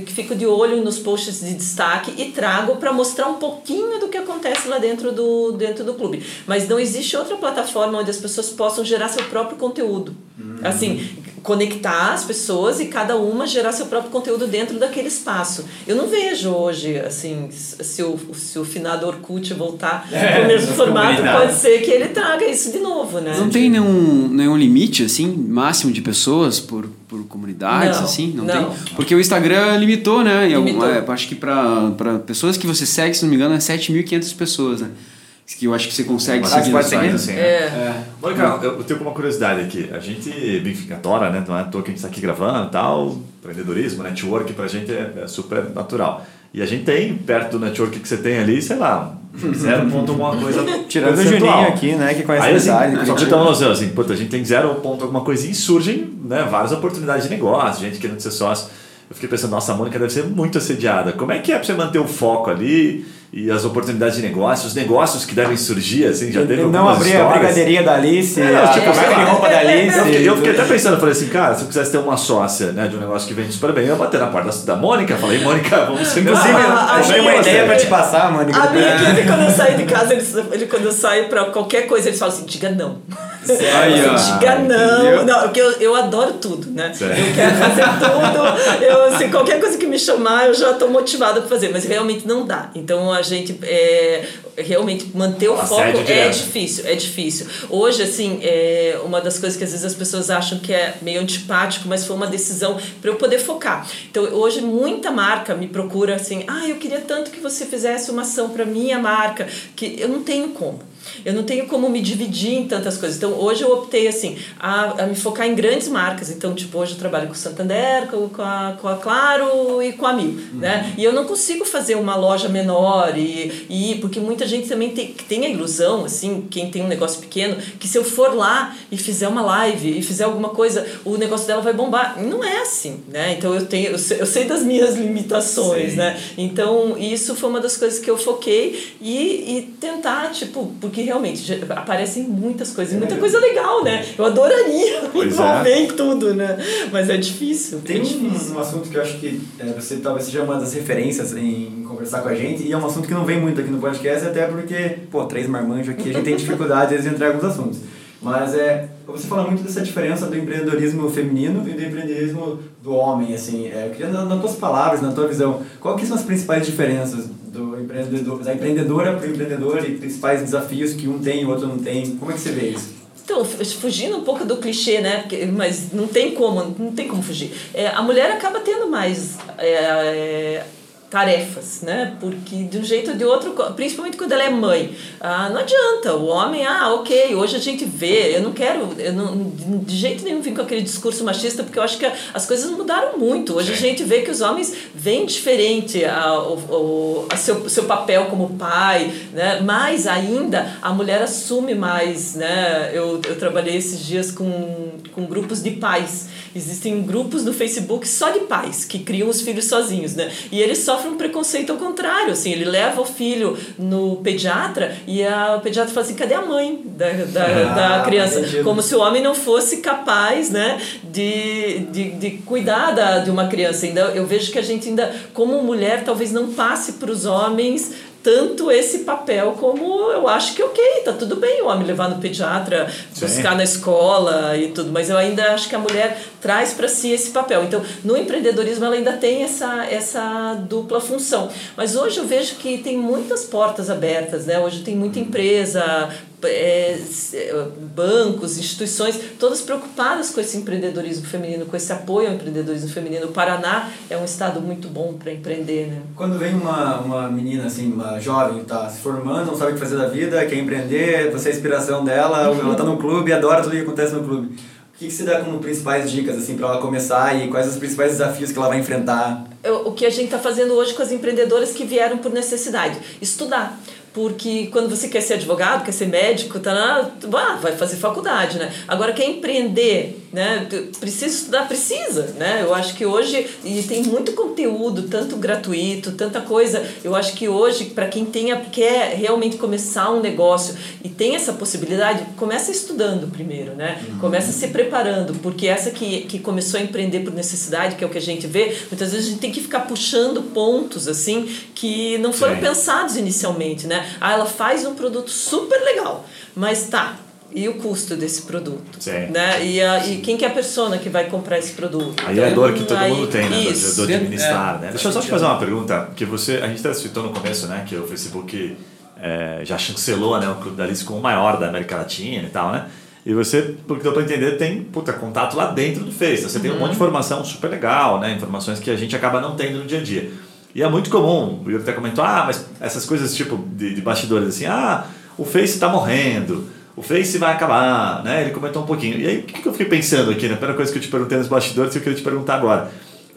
fico de olho nos posts de destaque e trago para mostrar um pouquinho do que acontece lá dentro do, dentro do clube. Mas não existe outra plataforma onde as pessoas possam gerar seu próprio conteúdo. Assim, conectar as pessoas e cada uma gerar seu próprio conteúdo dentro daquele espaço. Eu não vejo hoje, assim, se o, se o finado Orkut voltar É, no mesmo formato, pode ser que ele traga isso de novo, né? Não tem nenhum, nenhum limite, assim, máximo de pessoas por, por comunidades, Não, assim? Não, não. tem? Porque o Instagram limitou, né? Limitou. é, acho que para pessoas que você segue, se não me engano, é 7.500 pessoas, né? Que eu acho que você consegue seguir pode seguir? assim, né? É. Mônica, eu eu tenho uma curiosidade aqui. A gente, enfim, adora, né? Não é à toa que a gente está aqui gravando e tal. Empreendedorismo, network pra gente é, é super natural. E a gente tem, perto do network que você tem ali, sei lá, zero ponto alguma coisa. Tirando o. Juninho aqui, né, que conhece Aí, a assim, só você ter uma noção, assim, puta, a gente tem zero ponto alguma coisinha e surgem né, várias oportunidades de negócio, gente querendo ser sócio. Eu fiquei pensando, nossa, a Mônica deve ser muito assediada. Como é que é pra você manter o foco ali e as oportunidades de negócio, os negócios que devem surgir, assim, já teve não abrir a histórias? brigadeiria da Alice, É, a tipo, marca de lá. roupa da Alice. Eu fiquei, eu fiquei até pensando, eu falei assim, cara, se eu quisesse ter uma sócia né, de um negócio que vende super bem, eu ia bater na porta da, da Mônica. Falei, Mônica, vamos ser Inclusive, Ah, eu tenho uma ideia pra te passar, Mônica. A minha equipe, quando eu saio de casa, eles, ele, quando eu saio pra qualquer coisa, eles falam assim, diga não. Aí, ó. diga não. Não, porque eu, eu adoro tudo, né? Certo. Eu quero fazer tudo. Eu, assim, qualquer coisa que me chamar, eu já tô motivada pra fazer, mas realmente não dá. Então a gente é, realmente manter o foco é direto. difícil, é difícil. Hoje, assim, é uma das coisas que às vezes as pessoas acham que é meio antipático, mas foi uma decisão para eu poder focar. Então, hoje muita marca me procura assim: "Ah, eu queria tanto que você fizesse uma ação para minha marca", que eu não tenho como. Eu não tenho como me dividir em tantas coisas. Então, hoje eu optei, assim, a, a me focar em grandes marcas. Então, tipo, hoje eu trabalho com o Santander, com, com, a, com a Claro e com a Mil, né? E eu não consigo fazer uma loja menor e, e porque muita gente também tem, tem a ilusão, assim, quem tem um negócio pequeno, que se eu for lá e fizer uma live e fizer alguma coisa, o negócio dela vai bombar. Não é assim, né? Então, eu tenho, eu sei, eu sei das minhas limitações, Sim. né? Então, isso foi uma das coisas que eu foquei e, e tentar, tipo, porque realmente já aparecem muitas coisas, muita coisa legal, né? Eu adoraria Pois é. envolver em tudo, né? Mas é difícil. Tem é difícil. um, assunto que eu acho que é, você talvez seja uma das referências em conversar com a gente, e é um assunto que não vem muito aqui no podcast, até porque, pô, três marmanjos aqui, a gente tem dificuldade de entrar em alguns assuntos. Mas é, você fala muito dessa diferença do empreendedorismo feminino e do empreendedorismo do homem, assim, é, eu queria, nas, tuas palavras, na tua visão, que são as principais diferenças do empreendedor, da empreendedora para o empreendedor e principais desafios que um tem e o outro não tem? Como é que você vê isso? Então, fugindo um pouco do clichê, né? Mas não tem como, não tem como fugir. É, a mulher acaba tendo mais é, é, tarefas, né? Porque de um jeito ou de outro, principalmente quando ela é mãe, ah, não adianta. O homem, ah, ok, hoje a gente vê. Eu não quero, eu não, de jeito nenhum vim com aquele discurso machista, porque eu acho que as coisas mudaram muito. Hoje a gente vê que os homens veem diferente a, o, a seu, seu papel como pai, né? mais ainda a mulher assume mais. Né? Eu, eu trabalhei esses dias com, com grupos de pais. Existem grupos no Facebook só de pais que criam os filhos sozinhos, né? E eles sofrem um preconceito ao contrário, assim, ele leva o filho no pediatra e a, o pediatra fala assim, cadê a mãe da, da, ah, da criança? Entendi. Como se o homem não fosse capaz, né, de, de, de cuidar da, de uma criança. Ainda, eu vejo que a gente ainda, como mulher, talvez não passe para os homens tanto esse papel como eu acho que ok, tá tudo bem o homem levar no pediatra, Sim. buscar na escola e tudo, mas eu ainda acho que a mulher traz para si esse papel. Então, no empreendedorismo ela ainda tem essa, essa dupla função. Mas hoje eu vejo que tem muitas portas abertas, né? Hoje tem muita empresa é, bancos, instituições, todas preocupadas com esse empreendedorismo feminino, com esse apoio ao empreendedorismo feminino. O Paraná é um estado muito bom para empreender, né? Quando vem uma, uma menina, assim, uma jovem, está se formando, não sabe o que fazer da vida, quer empreender, você é a inspiração dela, ela está no clube, adora tudo que acontece no clube. O que, que você dá como principais dicas assim para ela começar e quais os principais desafios que ela vai enfrentar? O que a gente está fazendo hoje com as empreendedoras que vieram por necessidade? Estudar porque quando você quer ser advogado, quer ser médico, tá, ah, vai fazer faculdade, né? Agora quer empreender, né? Precisa estudar, precisa, né? Eu acho que hoje e tem muito conteúdo, tanto gratuito, tanta coisa. Eu acho que hoje para quem tenha quer realmente começar um negócio e tem essa possibilidade, começa estudando primeiro, né? Uhum. Começa se preparando, porque essa que que começou a empreender por necessidade, que é o que a gente vê, muitas vezes a gente tem que ficar puxando pontos assim que não foram Sim. pensados inicialmente, né? Ah, ela faz um produto super legal, mas tá, e o custo desse produto. Sim. Né? E, a, e quem que é a pessoa que vai comprar esse produto? Aí então, é a dor que todo aí, mundo tem, né? Isso. Do, do administrar, é, né? Deixa eu só te fazer uma pergunta, que você, a gente até citou no começo, né? Que o Facebook é, já chancelou né, o Clube da Alice como o maior da América Latina e tal, né? E você, porque deu para entender, tem puta, contato lá dentro do Face. Você uhum. tem um monte de uhum. informação super legal, né? Informações que a gente acaba não tendo no dia a dia. E é muito comum, o Yuri até comentou, ah, mas essas coisas tipo de, de bastidores assim, ah, o Face está morrendo, o Face vai acabar, né? Ele comentou um pouquinho. E aí, o que, eu fiquei pensando aqui, né? A primeira coisa que eu te perguntei nos bastidores, que eu queria te perguntar agora.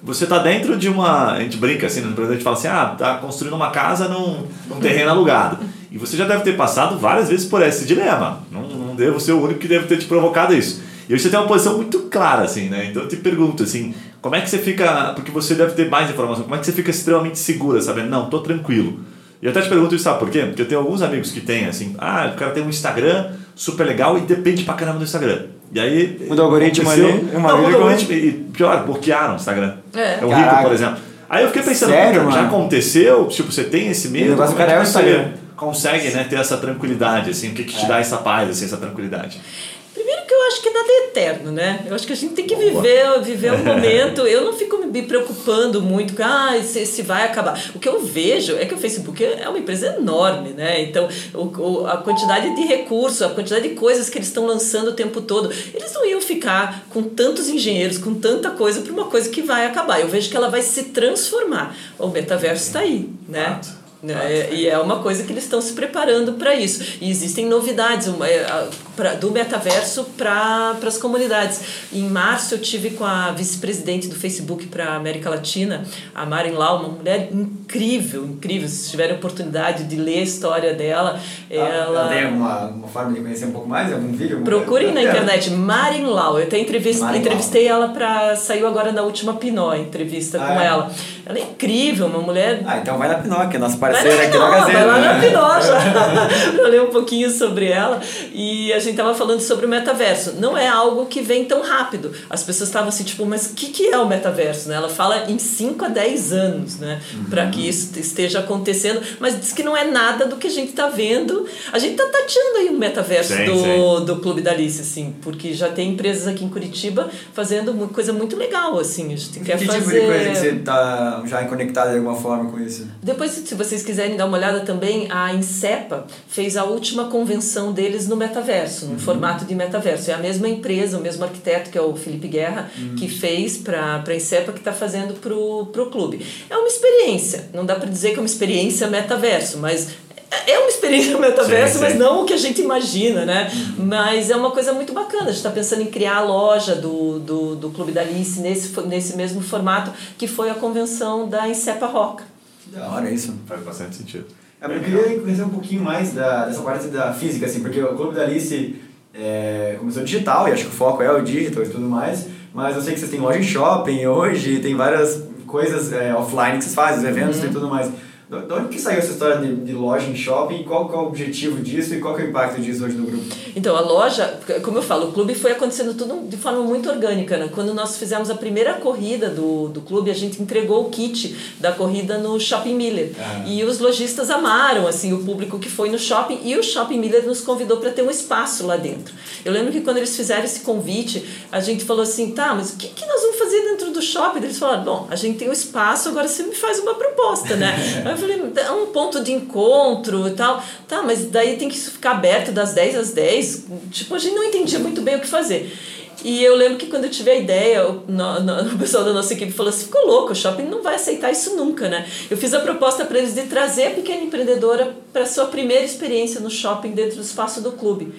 Você está dentro de uma. A gente brinca assim, no Brasil a gente fala assim: ah, tá construindo uma casa num, num terreno alugado. E você já deve ter passado várias vezes por esse dilema. Não, não devo ser o único que deve ter te provocado isso. E você tem uma posição muito clara, assim, né? Então eu te pergunto, assim, como é que você fica, porque você deve ter mais informação, como é que você fica extremamente segura, sabendo, não, tô tranquilo. E eu até te pergunto isso, sabe por quê? Porque eu tenho alguns amigos que têm, assim, ah, o cara tem um Instagram super legal e depende pra caramba do Instagram. E aí. O algoritmo ali. Uma não, o algoritmo e pior, bloquearam o Instagram. É, é o Rico, por exemplo. Aí eu fiquei pensando, Sério, já aconteceu? Tipo, você tem esse medo? O negócio é, é o Instagram. Consegue, né, ter essa tranquilidade, assim, o que, que te é. dá essa paz, assim, essa tranquilidade? Eu acho que nada é eterno, né? Eu acho que a gente tem que viver, viver o momento. Eu não fico me preocupando muito com ah, se, se vai acabar. O que eu vejo é que o Facebook é uma empresa enorme, né? Então, o, o, a quantidade de recursos, a quantidade de coisas que eles estão lançando o tempo todo, eles não iam ficar com tantos engenheiros, com tanta coisa para uma coisa que vai acabar. Eu vejo que ela vai se transformar. O metaverso está aí, né? Né? E é uma coisa que eles estão se preparando para isso. E existem novidades uma, é, pra, do metaverso para as comunidades. Em março eu tive com a vice-presidente do Facebook para a América Latina, a Marin Lau, uma mulher incrível, incrível. Se tiverem oportunidade de ler a história dela, ah, ela... tem alguma, uma forma de conhecer um pouco mais? Algum vídeo? Procurem na internet, Marin Lau. Eu até entrevist, entrevistei ela para... Saiu agora na última Pinó, entrevista ah, com é? ela. Ela é incrível, uma mulher... Ah, então vai na Pinó, que é nossa parceira aqui na Gazeta. Vai lá na né? Pinó já, para ler um pouquinho sobre ela. E a gente tava falando sobre o metaverso. Não é algo que vem tão rápido. As pessoas estavam assim, tipo, mas o que, que é o metaverso? Né? Ela fala em 5 a 10 anos, né? Uhum. Para que isso esteja acontecendo. Mas diz que não é nada do que a gente está vendo. A gente está tateando aí um metaverso sim, do, sim. do Clube da Alice, assim. Porque já tem empresas aqui em Curitiba fazendo coisa muito legal, assim. A gente quer que fazer... tipo de coisa que você está já conectado de alguma forma com isso? Depois, se vocês quiserem dar uma olhada também, a Incepa fez a última convenção deles no metaverso, no uhum. formato de metaverso. É a mesma empresa, o mesmo arquiteto, que é o Felipe Guerra, uhum. que fez para a Incepa, que está fazendo para o clube. É uma experiência, não dá para dizer que é uma experiência metaverso, mas é é uma experiência metaverso, Sim, mas sim. não o que a gente imagina, né? Mas é uma coisa muito bacana. A gente está pensando em criar a loja do, do, do Clube da Alice nesse, nesse mesmo formato que foi a convenção da Incepa Rock. Da hora isso. Faz bastante sentido. É, eu queria conhecer um pouquinho mais da, dessa parte da física, assim, porque o Clube da Alice é, começou digital, e acho que o foco é o digital e tudo mais, mas eu sei que vocês têm loja em shopping hoje, tem várias coisas é, offline que vocês fazem, os eventos e tudo mais. De de onde que saiu essa história de, de loja em shopping? Qual que é o objetivo disso e qual é o impacto disso hoje no grupo? Então, a loja, como eu falo, o clube foi acontecendo tudo de forma muito orgânica. Né? Quando nós fizemos a primeira corrida do, do clube, a gente entregou o kit da corrida no Shopping Miller. Ah. E os lojistas amaram assim o público que foi no shopping e o Shopping Miller nos convidou para ter um espaço lá dentro. Eu lembro que quando eles fizeram esse convite, a gente falou assim: tá, mas o que, que nós vamos fazer dentro do shopping? Eles falaram: bom, a gente tem um espaço, agora você me faz uma proposta, né? Eu falei: é um ponto de encontro e tal. Tá, mas daí tem que ficar aberto das 10 às 10. Tipo, a gente não entendia muito bem o que fazer. E eu lembro que quando eu tive a ideia, o, no, no- o pessoal da nossa equipe falou assim: ficou louco, o shopping não vai aceitar isso nunca, né? Eu fiz a proposta para eles de trazer a pequena empreendedora para sua primeira experiência no shopping dentro do espaço do clube.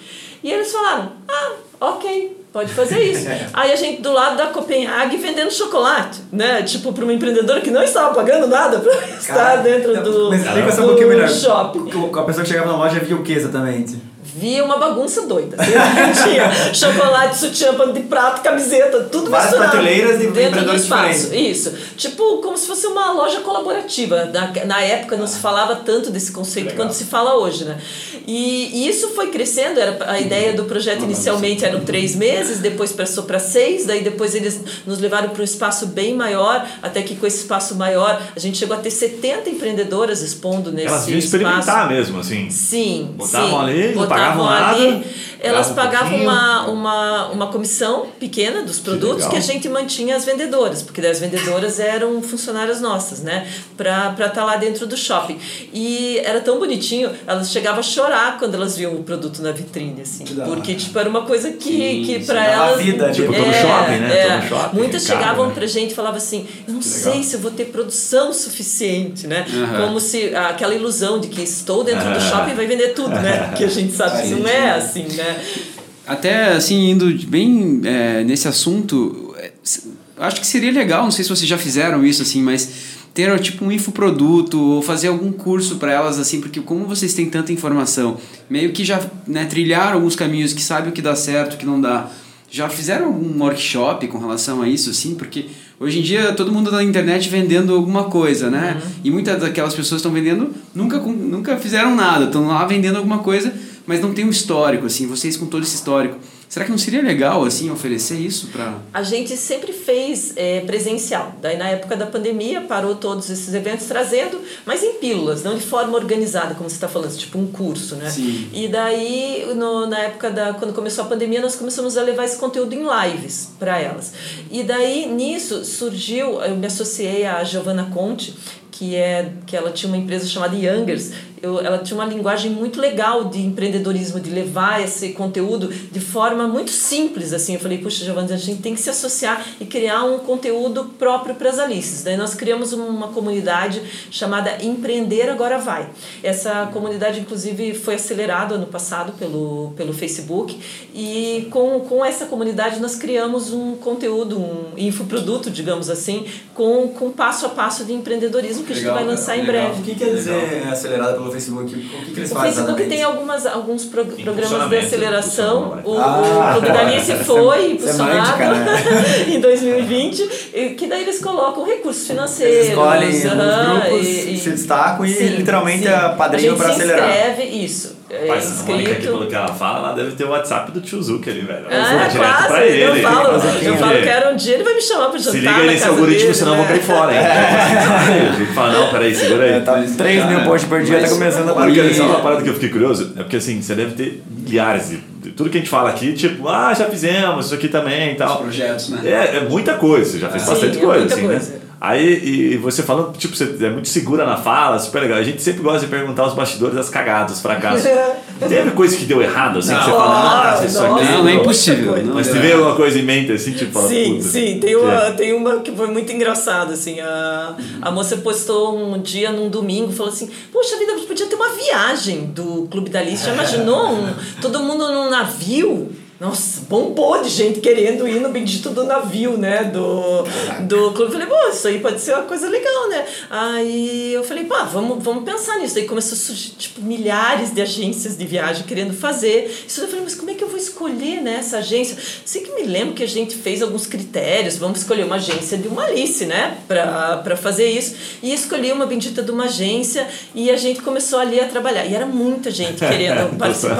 E eles falaram: ah, ok, pode fazer isso. Aí a gente do lado da Copenhague vendendo chocolate, né? Tipo, para uma empreendedora que não estava pagando nada para estar dentro do, Mas um do pouquinho melhor. shopping. Com a pessoa que chegava na loja via o que exatamente? Via uma bagunça doida. Tinha chocolate, sutiã, pano de prato, camiseta, tudo Várias misturado. prateleiras de dentro do espaço. Isso. Tipo, como se fosse uma loja colaborativa. Na, na época não se falava tanto desse conceito quanto se fala hoje, né? E, e isso foi crescendo. Era, a ideia do projeto inicialmente eram três meses, depois passou para seis, daí depois eles nos levaram para um espaço bem maior, até que com esse espaço maior a gente chegou a ter 70 empreendedoras expondo nesse Elas espaço. experimentar mesmo, assim. Sim, Botavam sim. ali, Botavam ali. Elas pagavam um pagavam pouquinho. uma, uma, uma comissão pequena dos produtos legal. que, a gente mantinha as vendedoras, porque as vendedoras eram funcionárias nossas, né? Pra estar lá dentro do shopping. E era tão bonitinho, elas chegavam a chorar quando elas viam o produto na vitrine, assim. Que. Porque, tipo, era uma coisa que, Sim, que dava elas. vida, tipo, tô no É, shopping, né? Tô é. no shopping, Muitas caro, chegavam né? pra gente e falavam assim: eu não Que sei legal. se eu vou ter produção suficiente, né? Aham. Como se aquela ilusão de que estou dentro do Ah. shopping vai vender tudo, né? Que a gente sabe Que não é assim, né? Até assim, indo bem é, nesse assunto, é, acho que seria legal, não sei se vocês já fizeram isso assim, mas ter tipo um infoproduto ou fazer algum curso para elas assim, porque como vocês têm tanta informação, meio que já né, trilharam alguns caminhos que sabem o que dá certo, o que não dá. Já fizeram algum workshop com relação a isso, assim? Porque hoje em dia todo mundo na internet vendendo alguma coisa, né? E muitas daquelas pessoas estão vendendo, nunca, nunca fizeram nada, estão lá vendendo alguma coisa, mas não tem um histórico, assim, vocês com todo esse histórico. Será que não seria legal, assim, oferecer isso para A gente sempre fez é, presencial. Daí, na época da pandemia, parou todos esses eventos trazendo, mas em pílulas, não de forma organizada, como você está falando, tipo um curso, né? Sim. E daí, no, na época da quando começou a pandemia, nós começamos a levar esse conteúdo em lives para elas. E daí, nisso, surgiu, eu me associei à Giovanna Conte, que é que ela tinha uma empresa chamada Youngers. Eu, ela tinha uma linguagem muito legal de empreendedorismo, de levar esse conteúdo de forma muito simples. Assim, eu falei, puxa, Giovanna, a gente tem que se associar e criar um conteúdo próprio para as Alices. Daí nós criamos uma comunidade chamada Empreender Agora Vai. Essa comunidade, inclusive, foi acelerada ano passado pelo, pelo Facebook e com, com essa comunidade nós criamos um conteúdo, um infoproduto, digamos assim, com, com passo a passo de empreendedorismo que a gente Legal, vai lançar em legal. breve. O que quer dizer acelerado pelo Facebook? O que, que eles O fazem Facebook exatamente? tem algumas, alguns pro- programas de aceleração. O, impulsionamento. Ah. o da Alice foi é impulsionado mântica, né? em 2020, e que daí eles colocam recursos financeiros. Eles escolhem aham, os grupos, e- e- se destacam e Sim, literalmente sim. é padrinho A gente para se acelerar. inscreve, isso. É Mas a Mônica aqui, pelo inscrito. que ela fala, ela deve ter o WhatsApp do tio Zuc ali, velho. Ah, Ela direto quase. pra ele. eu falo, eu falo que era um dia ele vai me chamar pra jantar. Se liga nesse algoritmo, dele, senão eu vou né? cair fora, hein? A gente fala, não, peraí, segura aí. É, tá 3 mil posts por dia, tá começando a bater. sabe uma parada que eu fiquei curioso? É porque assim, você deve ter milhares de, Tudo que a gente fala aqui, tipo, ah, já fizemos, isso aqui também e os tal. projetos, né? É, é muita coisa, você já fez Sim, bastante é coisa, muita assim, coisa. né? Aí, e você falando, tipo, você é muito segura na fala, super legal. A gente sempre gosta de perguntar os bastidores das cagadas, os fracassos. Teve coisa que deu errado, assim, que você fala, nossa, isso aqui. Não, não é impossível. Não Mas vê alguma coisa em mente, assim, tipo, fala, Sim, puta. sim, tem uma, É. tem uma que foi muito engraçada, assim, a, a moça postou um dia num domingo, falou assim, poxa vida, podia ter uma viagem do Clube da Alice, já imaginou um, todo mundo num navio? Nossa, bombou de gente querendo ir no bendito do navio, né, do, do clube. Eu falei, pô, isso aí pode ser uma coisa legal, né? Aí eu falei, pá, vamos, vamos pensar nisso. Aí começou a surgir, tipo, milhares de agências de viagem querendo fazer. Isso eu falei, mas como é que eu vou escolher, né, essa agência? Sei que me lembro que a gente fez alguns critérios, vamos escolher uma agência de uma Alice, né, pra, pra fazer isso. E escolhi uma bendita de uma agência e a gente começou ali a trabalhar. E era muita gente querendo participar.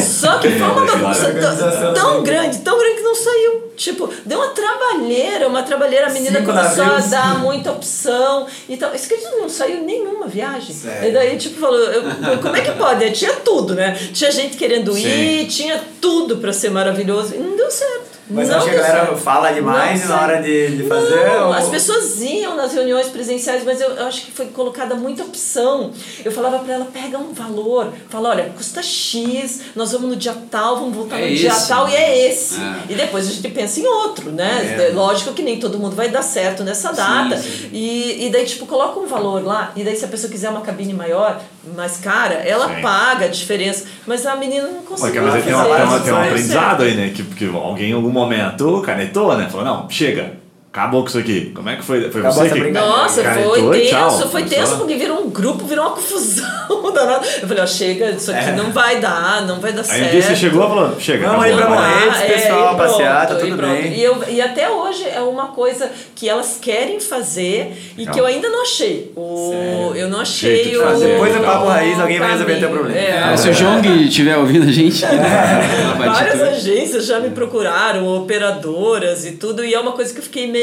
Só que foi uma bagunça Organização. tão, grande, tão grande que não saiu. Tipo, deu uma trabalheira, uma trabalheira, a menina Cinco começou a dar muita opção e tal. Isso que não saiu nenhuma viagem. Sério? E daí, tipo, falou, eu- como é que pode? né? Tinha tudo, né? Tinha gente querendo ir, tinha tudo pra ser maravilhoso. E não deu certo. Mas não acho que a galera fala demais na hora de, de fazer. Não, ou- as pessoas iam nas reuniões presenciais, mas eu, eu acho que foi colocada muita opção. Eu falava pra ela, pega um valor, fala, olha, custa X, nós vamos no dia tal, vamos voltar É no dia esse. tal, e é esse. É. E depois a gente pensa em outro, né? É. Lógico que nem todo mundo vai dar certo nessa data. sim. E, e daí, tipo, coloca um valor lá, e daí se a pessoa quiser uma cabine maior, mais cara, ela Sim. paga a diferença. Mas a menina não Mas, conseguiu mas tem, uma, tem, uma, tem um deu aprendizado aí, né? Que, que alguém em algum momento canetou, né? Falou, não, chega, acabou com isso aqui. Como é que foi? Foi Acabou você essa que brincadeira. Nossa, foi tenso, tchau. foi tenso porque virou um grupo, virou uma confusão danada. Eu falei, ó, chega, isso aqui É. não vai dar, não vai dar Aí certo. um dia você chegou e falou, chega, Vamos aí acabou, pra. Morretes, pessoal, Ah, e passear, tá tudo e pronto. bem. E, eu, e até hoje é uma coisa que elas querem fazer e que eu ainda não achei. O, Sério? eu não achei de o. fazer. Depois do Papo o Raiz, alguém vai resolver teu caminho. problema. É, Ah, se o Jong estiver ouvindo a gente, na Várias batidora. agências já me procuraram, operadoras e tudo, e é uma coisa que eu fiquei meio,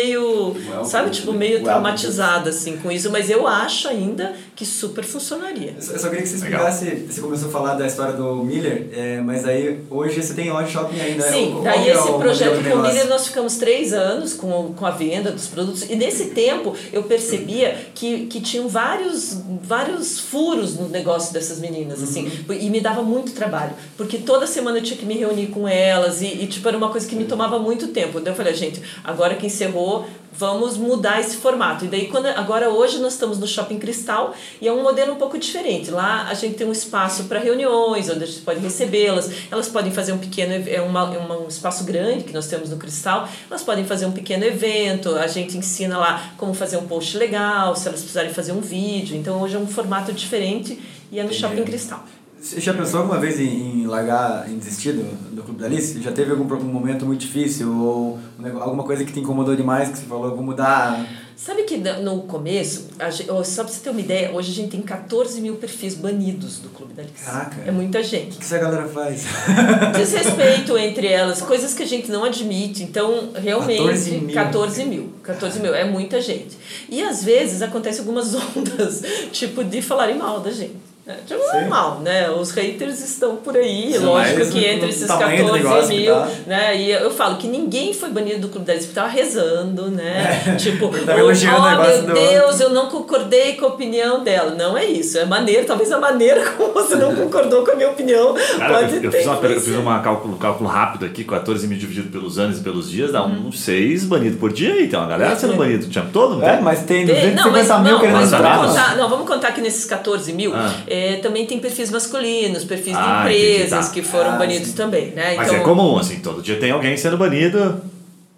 sabe, tipo, meio Welcome. traumatizada assim com isso, mas eu acho ainda que super funcionaria. Eu só- queria que você Legal. explicasse, você começou a falar da história do Miller, é, mas aí hoje você tem on shopping ainda. Sim, é esse o projeto com o? Miller nós ficamos três anos com, com a venda dos produtos e nesse tempo eu percebia que, que tinham vários, vários furos no negócio dessas meninas, assim, e me dava muito trabalho, porque toda semana eu tinha que me reunir com elas e, e tipo, era uma coisa que me tomava muito tempo. Daí eu falei, gente, agora que encerrou, vamos mudar esse formato. E daí, quando, agora hoje nós estamos no Shopping Cristal e é um modelo um pouco diferente. Lá a gente tem um espaço para reuniões, onde a gente pode recebê-las. Elas podem fazer um pequeno, é uma, uma- um espaço grande que nós temos no Cristal. Elas podem fazer um pequeno evento. A gente ensina lá como fazer um post legal, se elas precisarem fazer um vídeo. Então hoje é um formato diferente e é no Entendi. Shopping Cristal. Você já pensou alguma vez em, em largar, em desistir do, do Clube da Alice? Já teve algum pro- um momento muito difícil ou um alguma coisa que te incomodou demais que você falou, vou mudar? Sabe que no começo, a gente, só pra você ter uma ideia, hoje a gente tem 14 mil perfis banidos do Clube da Alice. Caraca. É muita O gente. que essa galera faz? Desrespeito entre elas, coisas que a gente não admite. Então, realmente, 14 mil. 14 mil. 14 mil, é muita gente. E às vezes acontece algumas ondas, tipo, de falarem mal da gente. É, tipo, Sim. normal, né? Os haters estão por aí, Sim, lógico que entre esses tamanho do 14 negócio que mil, tá. né? E eu falo que ninguém foi banido do Clube da porque tava rezando, né? Tipo, Porque tava elogiando o oh, meu Deus, eu não concordei com a opinião dela. Não é isso, é maneira, talvez a maneira como você não concordou com a minha opinião Cara, pode eu, eu ter fiz, uma, eu fiz uma cálculo, cálculo rápido aqui, 14 mil dividido pelos anos e pelos dias, dá uns 6 banidos por dia aí. Tem uma galera sendo É. banida o tempo todo, não É, tem? mas tem Tem- 250 mil não, querendo entrar, vamos mas- contar, não, vamos contar que nesses 14 mil Ah. é, também tem perfis masculinos, perfis Ah, de entendi, empresas tá. que foram Ah, banidos sim. também, né? Mas então, é comum, assim, todo dia tem alguém sendo banido,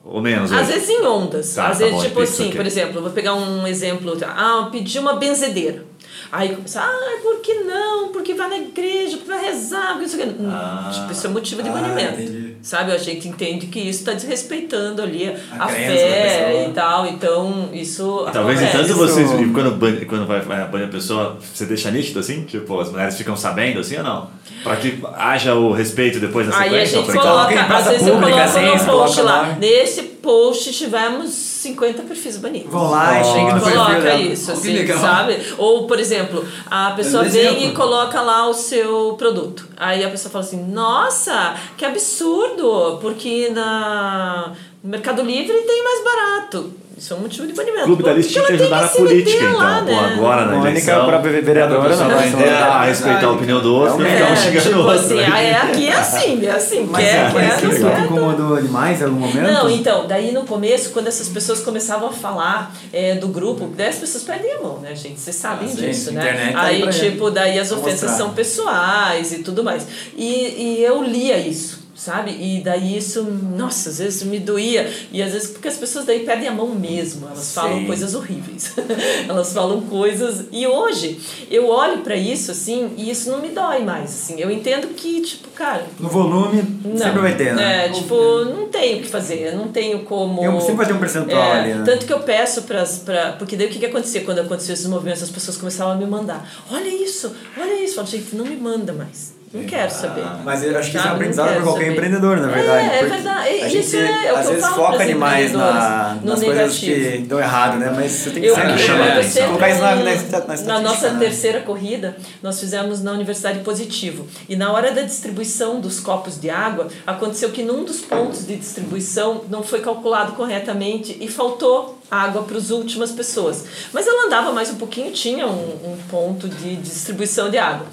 ou menos. Às hoje. vezes em ondas. Tá, às tá vezes, bom, tipo assim, por exemplo, vou pegar um exemplo. tá? Ah, pedi uma benzedeira. Aí começa, ah, por que não? Porque vai na igreja, porque vai rezar, porque isso aqui. Ah. tipo, isso é motivo de Ah, banimento. entendi. Sabe? A gente entende que isso está desrespeitando ali a, A fé e tal. Então, isso. E talvez em acontece. tanto vocês, e quando, ban- quando vai, vai banir a pessoa, você deixa nítido assim? Tipo, as mulheres ficam sabendo assim ou não? Pra que haja o respeito depois da Aí a sequência? gente coloca, às vezes eu coloco assim, no post lá. lá. Nesse post tivemos 50 perfis banidos. Vão lá e chega no coloca isso, assim, legal. sabe? Ou, por exemplo, a pessoa Dá vem e coloca lá o seu produto. Aí a pessoa fala assim, nossa, que absurdo, porque na... no Mercado Livre tem mais barato. Isso é um motivo de banimento. O Clube da Alice tinha que ajudar na política, então. lá, Pô, né? agora na Mônica eleição. pra vereadora, não, vai não, aprender não, a não, respeitar a opinião do outro e não, ficar um É, xingando tipo outro. assim, né? ah, é, aqui é assim, é assim, Mas, quer, é, mas quer, não quer. incomodou demais em algum momento? Não, então, daí no começo, quando essas pessoas começavam a falar é, do grupo, daí as pessoas perdem a mão, né, gente? Vocês sabem Ah, disso, né? internet tá aí tipo, daí as ofensas são pessoais e tudo mais. E, e eu lia isso. Sabe? E daí isso, nossa, às vezes me doía. E às vezes porque as pessoas daí perdem a mão mesmo. Elas falam Sim. coisas horríveis. Elas falam coisas. E hoje eu olho pra isso assim e isso não me dói mais. Assim. Eu entendo que, tipo, cara, No volume, não. sempre vai ter, né? É, tipo, não tenho o que fazer, eu não tenho como. Um- sempre vai ter um percentual É, ali, né? Tanto que eu peço para. Pra, porque daí o que, que acontecia quando aconteceu esses movimentos? As pessoas começavam a me mandar: olha isso, olha isso. Eu falo, gente, não me manda mais. Não quero saber. Mas eu acho que isso é um? Não aprendizado para qualquer saber. empreendedor, na verdade. É, é verdade. A Isso gente, é o às que eu vezes foca demais na, nas coisas negativo. que dão errado, né? Mas você tem que Eu, sempre eu, chama eu atenção. sempre, colocar isso na, na, na, na nossa né? terceira corrida, nós fizemos na Universidade Positivo. E na hora da distribuição dos copos de água, aconteceu que num dos pontos de distribuição não foi calculado corretamente e faltou água para as últimas pessoas. Mas ela andava mais um pouquinho, tinha um, um ponto de distribuição de água.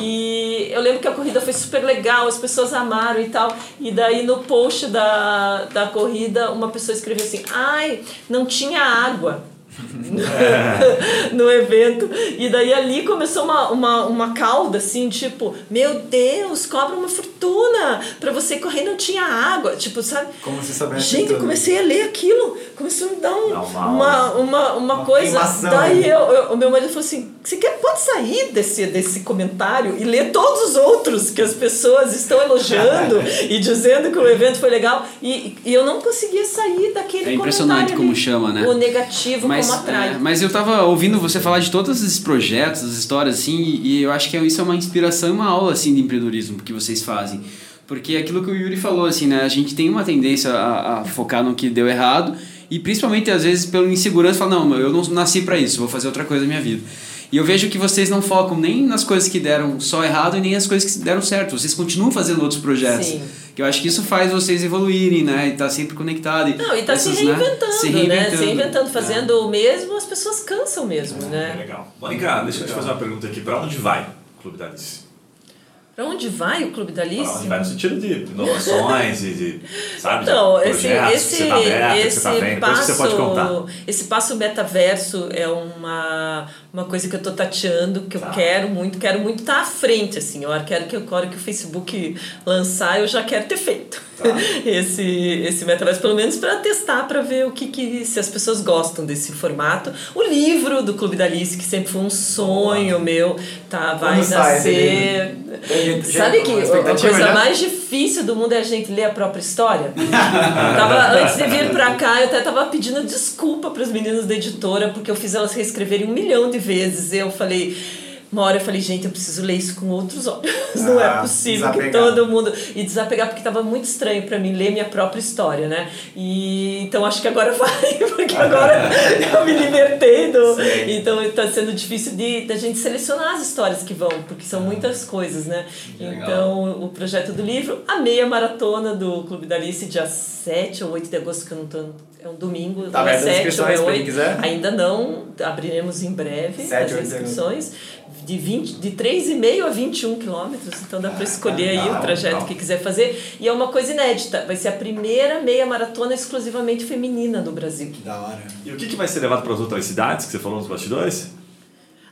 E eu lembro que a corrida foi super legal, as pessoas amaram e tal. E daí no post da, da corrida, uma pessoa escreveu assim: ai, não tinha água. no evento. E daí ali começou uma, uma, uma cauda, assim, tipo, meu Deus, cobra uma fortuna pra você correr, não tinha água. Tipo, sabe? Como se soubesse Gente, eu tudo. comecei a ler aquilo, começou a me dar um, uma uma, uma, uma, Uma coisa. Daí eu, eu- o meu marido falou assim: você quer, pode sair desse, desse comentário e ler todos os outros que as pessoas estão elogiando e dizendo que o evento foi legal. E, e eu não conseguia sair daquele É impressionante comentário como ali. chama, né? O negativo Mas, como atrai. é, mas eu tava ouvindo você falar de todos esses projetos, as histórias, assim, e, eu acho que isso é uma inspiração e uma aula, assim, de empreendedorismo que vocês fazem. Porque é aquilo que o Yuri falou, assim, né? A gente tem uma tendência a, a focar no que deu errado e principalmente, às vezes, pela insegurança, falar, não, eu não nasci para isso, vou fazer outra coisa na minha vida. E eu vejo que vocês não focam nem nas coisas que deram só errado e nem nas coisas que deram certo. Vocês continuam fazendo outros projetos. Sim. Que eu acho que isso faz vocês evoluírem, né? E tá sempre conectado. E Não, e tá se essas, né, reinventando, se né? reinventando. Se reinventando, É. fazendo o mesmo, as pessoas cansam mesmo, É né? legal. Mônica, deixa eu te fazer uma pergunta aqui. Pra onde vai o Clube da Alice? Pra onde vai o Clube da Pra Alice? onde vai no sentido de inovações e de, sabe, Então, de esse, projetos que esse, você tá aberto, que esse você tá vendo, coisas passo, que você pode contar. esse passo metaverso é uma, uma coisa que eu tô tateando, que Tá. eu quero muito, quero muito estar à frente, assim. Eu quero que, a hora que o Facebook lançar, eu já quero ter feito Tá. esse, esse metaverso, pelo menos para testar, para ver o que, que se as pessoas gostam desse formato. O livro do Clube da Alice, que sempre foi um sonho meu, tá, vai sai esse nascer. Gente- Sabe que a coisa né? mais difícil do mundo é a gente ler a própria história? tava, antes de vir pra cá, eu até tava pedindo desculpa pros meninos da editora, porque eu fiz elas reescreverem um milhão de vezes. Eu falei. Uma hora eu falei, gente, eu preciso ler isso com outros olhos. Não é Ah, possível que desapegar. todo mundo. E desapegar, porque tava muito estranho pra mim ler minha própria história, né? E então acho que agora vai, porque agora eu me libertei do. Sim. Então tá sendo difícil de da gente selecionar as histórias que vão, porque são muitas coisas, né? legal. Então, o projeto do livro, a meia maratona do Clube da Alice, dia 7 ou 8 de agosto, que eu não tô. É um domingo, Tá ou é aberto as 7 ou inscrições é pra quem 8. quiser? Ainda não, abriremos em breve 7 as ou 8 de inscrições. De, 20, de 3,5 a 21 quilômetros, então dá para escolher aí o trajeto que quiser fazer. E é uma coisa inédita, vai ser a primeira meia maratona exclusivamente feminina do Brasil. Que da hora. E o que, que vai ser levado para as outras cidades que você falou nos bastidores?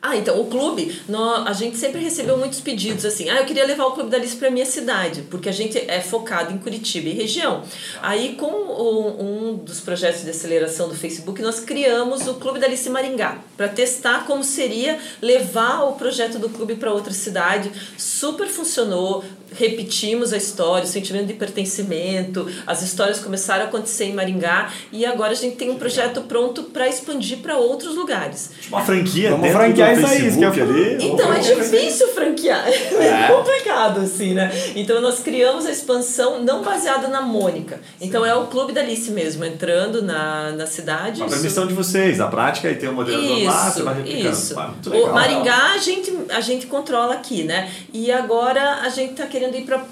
Ah, então, o clube, nó- a gente sempre recebeu muitos pedidos assim, ah, eu queria levar o Clube da Alice para minha cidade, porque a gente é focado em Curitiba e região. Aí, com o- um dos projetos de aceleração do Facebook, nós criamos o Clube da Alice Maringá, para testar como seria levar o projeto do clube para outra cidade. Super funcionou, repetimos a história, o sentimento de pertencimento, as histórias começaram a acontecer em Maringá e agora a gente tem um projeto pronto para expandir para outros lugares. Tipo uma franquia Vamos dentro franquear isso aí, isso que eu ali. Então é difícil franquear, é complicado assim, né? Então nós criamos a expansão não baseada na Mônica. Então é o Clube da Alice mesmo, entrando na, na cidade. Uma Isso- permissão de vocês, na prática, e tem um moderador lá, você vai isso, replicando. isso. Ah, legal. O Maringá a gente, a gente controla aqui, né? E agora a gente tá querendo ir para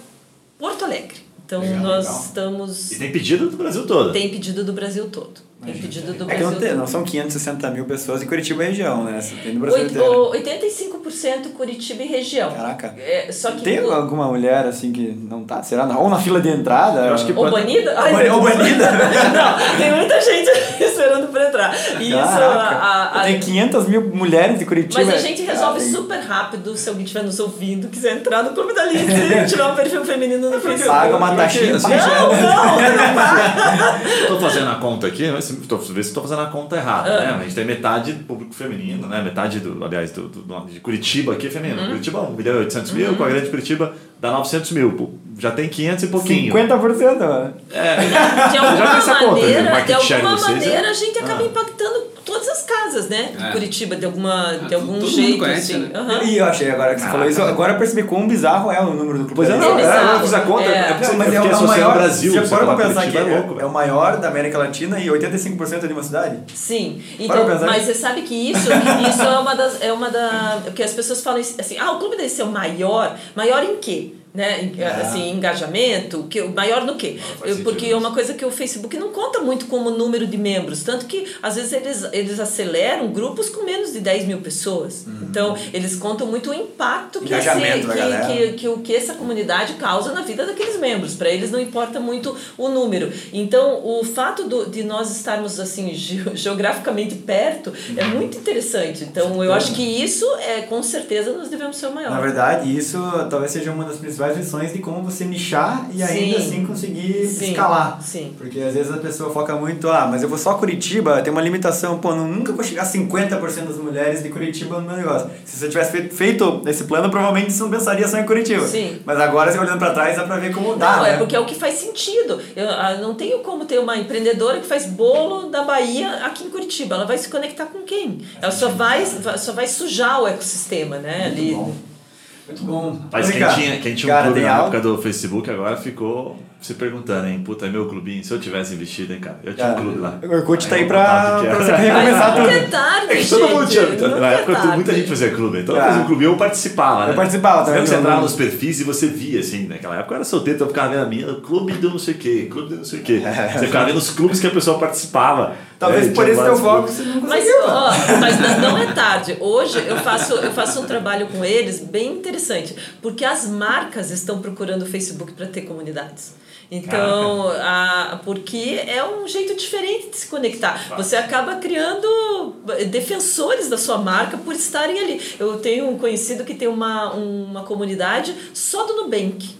Porto Alegre. Então Legal, nós legal. estamos E tem pedido do Brasil todo. tem pedido do Brasil todo. Tem pedido do É que não, Brasil. tem, não são 560 mil pessoas em Curitiba e região, né? Você tem no Brasil Oito- inteiro. o 85% Curitiba e região. Caraca. É, só que Tem no- alguma mulher assim que não tá? Será? Ou na fila de entrada? Eu acho que Ou pode- banida? Ou bani- ou banida? Não, tem muita gente esperando pra entrar. E isso, Caraca. a, a- Tem 500 mil mulheres de Curitiba. mas a gente resolve Cara, super rápido se alguém estiver nos ouvindo, quiser entrar no Clube da Alice e tiver um perfil feminino no Facebook. Paga uma taxinha. Assim, Não, não! Tô fazendo a conta aqui, mas se- tô, ver se tô fazendo a conta errada, Ah. né? A gente tem metade do público feminino, né? Metade do, aliás, do, do- do- de Curitiba aqui é feminino. Uhum. Curitiba 1 milhão e 800 mil, com a grande Curitiba dá 900 mil. Pô, Já tem 500 e pouquinho. 50%, mano. De Já alguma fez essa conta, maneira, de alguma de vocês, maneira é? a gente acaba Ah. impactando todas as casas, né? De É. Curitiba, de, alguma, de Ah, algum todo mundo jeito, conhece, assim. né? Aham. E eu achei agora que você falou isso, agora eu percebi quão bizarro é o número do Clube Pois é, não, é, bizarro. eu fiz a conta, É. é, Não, mas é, o- é maior. Brasil, você fala pensar que é, é é o maior da América Latina e 85% é de uma cidade? Sim, Para então, pensar mas você sabe que isso, isso é uma das. É uma da. que as pessoas falam assim, ah, o clube deve ser o maior. Maior em quê? Né? É. Assim, engajamento, que, maior Eu- sentido Porque é uma coisa que o Facebook não conta muito como número de membros. Tanto que, às vezes, eles, eles aceleram grupos com menos de 10 mil pessoas. Então, eles contam muito o impacto que, esse, Uhum. Que, que, que o que essa comunidade causa na vida daqueles membros. Para eles não importa muito o número. Então, o fato do, de nós estarmos assim ge- geograficamente perto é Uhum. muito interessante. Então, eu acho que isso é com certeza nós devemos ser o maior. Na verdade, isso talvez seja uma das principais lições de como você nichar e ainda Sim. assim conseguir Sim, escalar. sim. Porque às vezes a pessoa foca muito, ah, mas eu vou só Curitiba, tem uma limitação, pô, não, nunca vou chegar a 50% das mulheres de Curitiba no meu negócio. Se você tivesse feito, esse plano, provavelmente você não pensaria só em Curitiba. Sim. Mas agora, você olhando pra trás, dá pra ver como dá, Não, né? é porque é o que faz sentido. Eu ah, não tenho como ter uma empreendedora que faz bolo da Bahia aqui em Curitiba. Ela vai se conectar com quem? Ela só vai, só vai sujar o ecossistema, né? Ali. bom. Muito bom. Mas quem tinha, quem tinha um cara, clube tem na algo? época do Facebook agora ficou se perguntando, hein? Puta, é meu clubinho. Se eu tivesse investido, hein, cara? Eu tinha um Cara, clube lá. o Orkut tá aí pra, pra você recomeçar é tudo. tarde, É que todo mundo tinha. Nunca Na é época, tarde. muita gente fazia clube. Então, eu Ah. fazia um clube e eu participava, né? Eu participava também, você entrava nos perfis e você via, assim, naquela época eu era solteiro, então eu ficava vendo a minha, clube do não sei o quê, clube do não sei o quê. Você ficava vendo os clubes que a pessoa participava. Talvez É, por esse teu foco você não Mas, conseguiu. mano. ó, mas não, é tarde. Hoje eu faço, eu faço um trabalho com eles bem interessante, porque as marcas estão procurando o Facebook para ter comunidades. Então, a, porque é um jeito diferente de se conectar. Você acaba criando defensores da sua marca por estarem ali. Eu tenho um conhecido que tem uma, uma comunidade só do Nubank.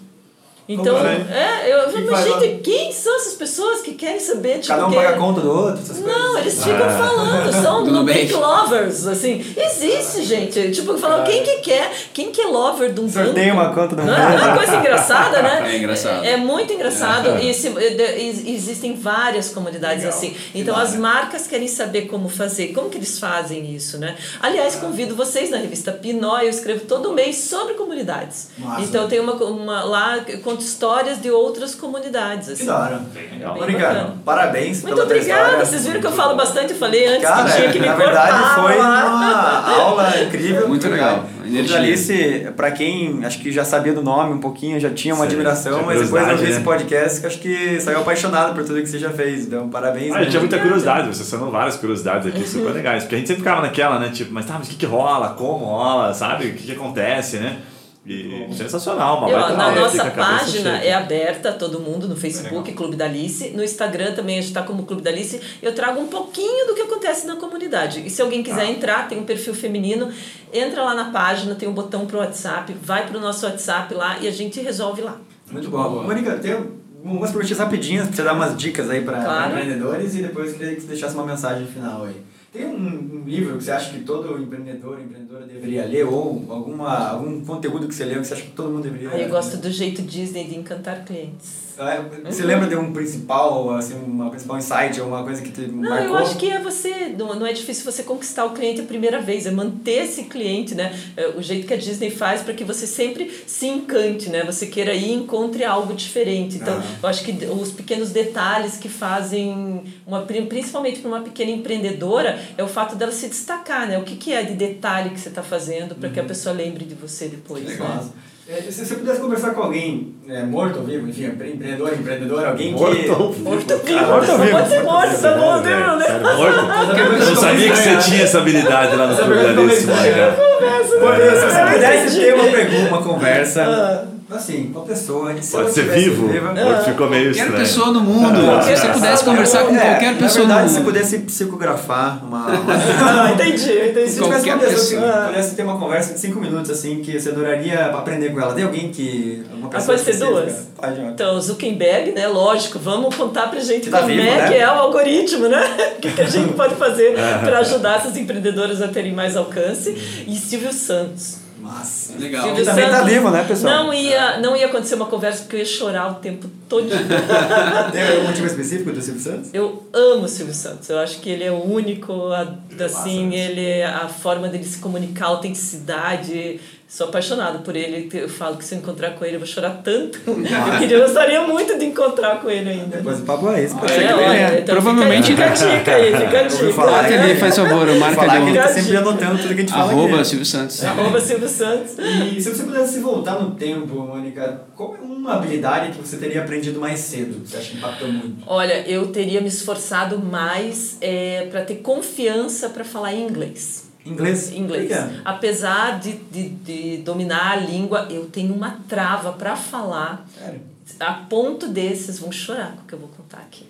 Então, é? é, eu faz lá? gente, quem são essas pessoas que querem saber? Tipo, Cada um paga a conta do outro, essas coisas. não, eles ficam Ah. falando, são Do Nubank lovers, assim. Existe, gente. Tipo, falando, quem que quer, quem que é lover de um Sorteia banco? uma conta do Não, é uma coisa engraçada, né? É engraçado. É, muito engraçado. E se- de- ex- existem várias comunidades Legal. assim. Então as marcas querem saber como fazer, como que eles fazem isso, né? Aliás, convido vocês na revista Pinó, eu escrevo todo mês sobre comunidades. Massa. Então tem uma, uma lá eu conto histórias de outras comunidades. Que Assim. da hora. legal. Bem Obrigado. bacana. Parabéns Muito obrigada. história. Vocês viram que eu falo bastante, eu falei antes Cara, que tinha que me na verdade cortar foi lá. uma aula incrível. Muito legal. Energia. Alice, pra quem acho que já sabia do nome um pouquinho, já tinha uma Sim, admiração, mas depois eu vi esse né? podcast que acho que saiu apaixonado por tudo que você já fez. Então, parabéns. Ah, eu tinha muita curiosidade, você sanou várias curiosidades aqui super legais, porque a gente sempre ficava naquela, né? Tipo, mas tá, mas o que, que rola? Como rola? Sabe? O que, que acontece, né? E sensacional, uma baita na nossa página cheia. é aberta a todo mundo no Facebook, Clube da Alice. No Instagram também a gente está como Clube da Alice. Eu trago um pouquinho do que acontece na comunidade. E se alguém quiser Ah. entrar, tem um perfil feminino, entra lá na página, tem um botão pro WhatsApp, vai pro nosso WhatsApp lá e a gente resolve lá. Muito bom. Boa. Mônica, tem umas perguntas rapidinhas pra você dar umas dicas aí pra, Claro. empreendedores e depois eu queria que você deixasse uma mensagem final aí. Tem um, um livro que você acha que todo empreendedor, deveria ler ou alguma, algum conteúdo que você leu que você acha que todo mundo deveria eu ler? gosto do jeito Disney de encantar clientes. Ah, Você lembra de um principal, assim, uma principal insight ou uma coisa que te Não, marcou? eu acho que é você, não, não é difícil você conquistar o cliente a primeira vez, é manter esse cliente, né? É O jeito que a Disney faz para que você sempre se encante, né? Você queira ir e encontre algo diferente. Então, Ah. eu acho que os pequenos detalhes que fazem, uma, principalmente para uma pequena empreendedora, é o fato dela se destacar, né? O que, que é de detalhe que você está fazendo para que a pessoa lembre de você depois, né? É, se você pudesse conversar com alguém é, morto ou vivo, enfim, empreendedor, empreendedor, alguém Morto que. ou vivo? Morto vivo. Ah, morto Só vivo, pode ser morto morto, tá bom, Deus, né? Morto? Eu sabia que você tinha essa habilidade lá no Clube da se você pudesse ter uma pergunta, uma Ah. conversa, assim, com a pessoa, se Pode ser vivo? viva- Morto ficou meio Qualquer estranho. pessoa no mundo. Se você pudesse conversar com É, qualquer pessoa Na verdade, no se mundo. pudesse psicografar uma. uma... Ah, entendi, entendi. Se tivesse Qualquer uma pessoa pessoa. que pudesse ter uma conversa de 5 minutos, assim, que você adoraria aprender com ela. Tem alguém que. Uma Ah, pessoa pode ser duas? Pode. Então, Zuckerberg, né? Lógico, vamos contar pra gente Que tá como vivo, é né? que é o algoritmo, né? O que, que a gente pode fazer para ajudar essas empreendedoras a terem mais alcance. E Silvio Santos. Massa. Legal. Silvio também tá Santos vivo, né, pessoal? Não ia, não ia acontecer uma conversa porque eu ia chorar o tempo todo. Tem algum motivo específico do Silvio Santos? Eu amo o Silvio Santos. Eu acho que ele é o único, a- assim, massa ele a forma dele se comunicar, a autenticidade. Sou apaixonada por ele. Eu falo que se eu encontrar com ele eu vou chorar tanto. Eu queria, eu gostaria muito de encontrar com ele ainda. Depois o papo é esse, pode ser É, que olha, então Provavelmente- Fica, fica a dica aí, fica a dica. falar Marca ali, faz favor, marca falar que ele ali. tá sempre anotando tudo que a gente fala Arroba aqui. Silvio Santos. Arroba Silvio Santos. E se você pudesse voltar no tempo, Mônica, qual é uma habilidade que você teria aprendido mais cedo? Que você acha que impactou muito? Olha, eu teria me esforçado mais é, para ter confiança para falar inglês. Inglês? Inglês. Apesar de, de, de dominar a língua, eu tenho uma trava para falar. Sério? A ponto desses vão chorar com o que eu vou contar aqui.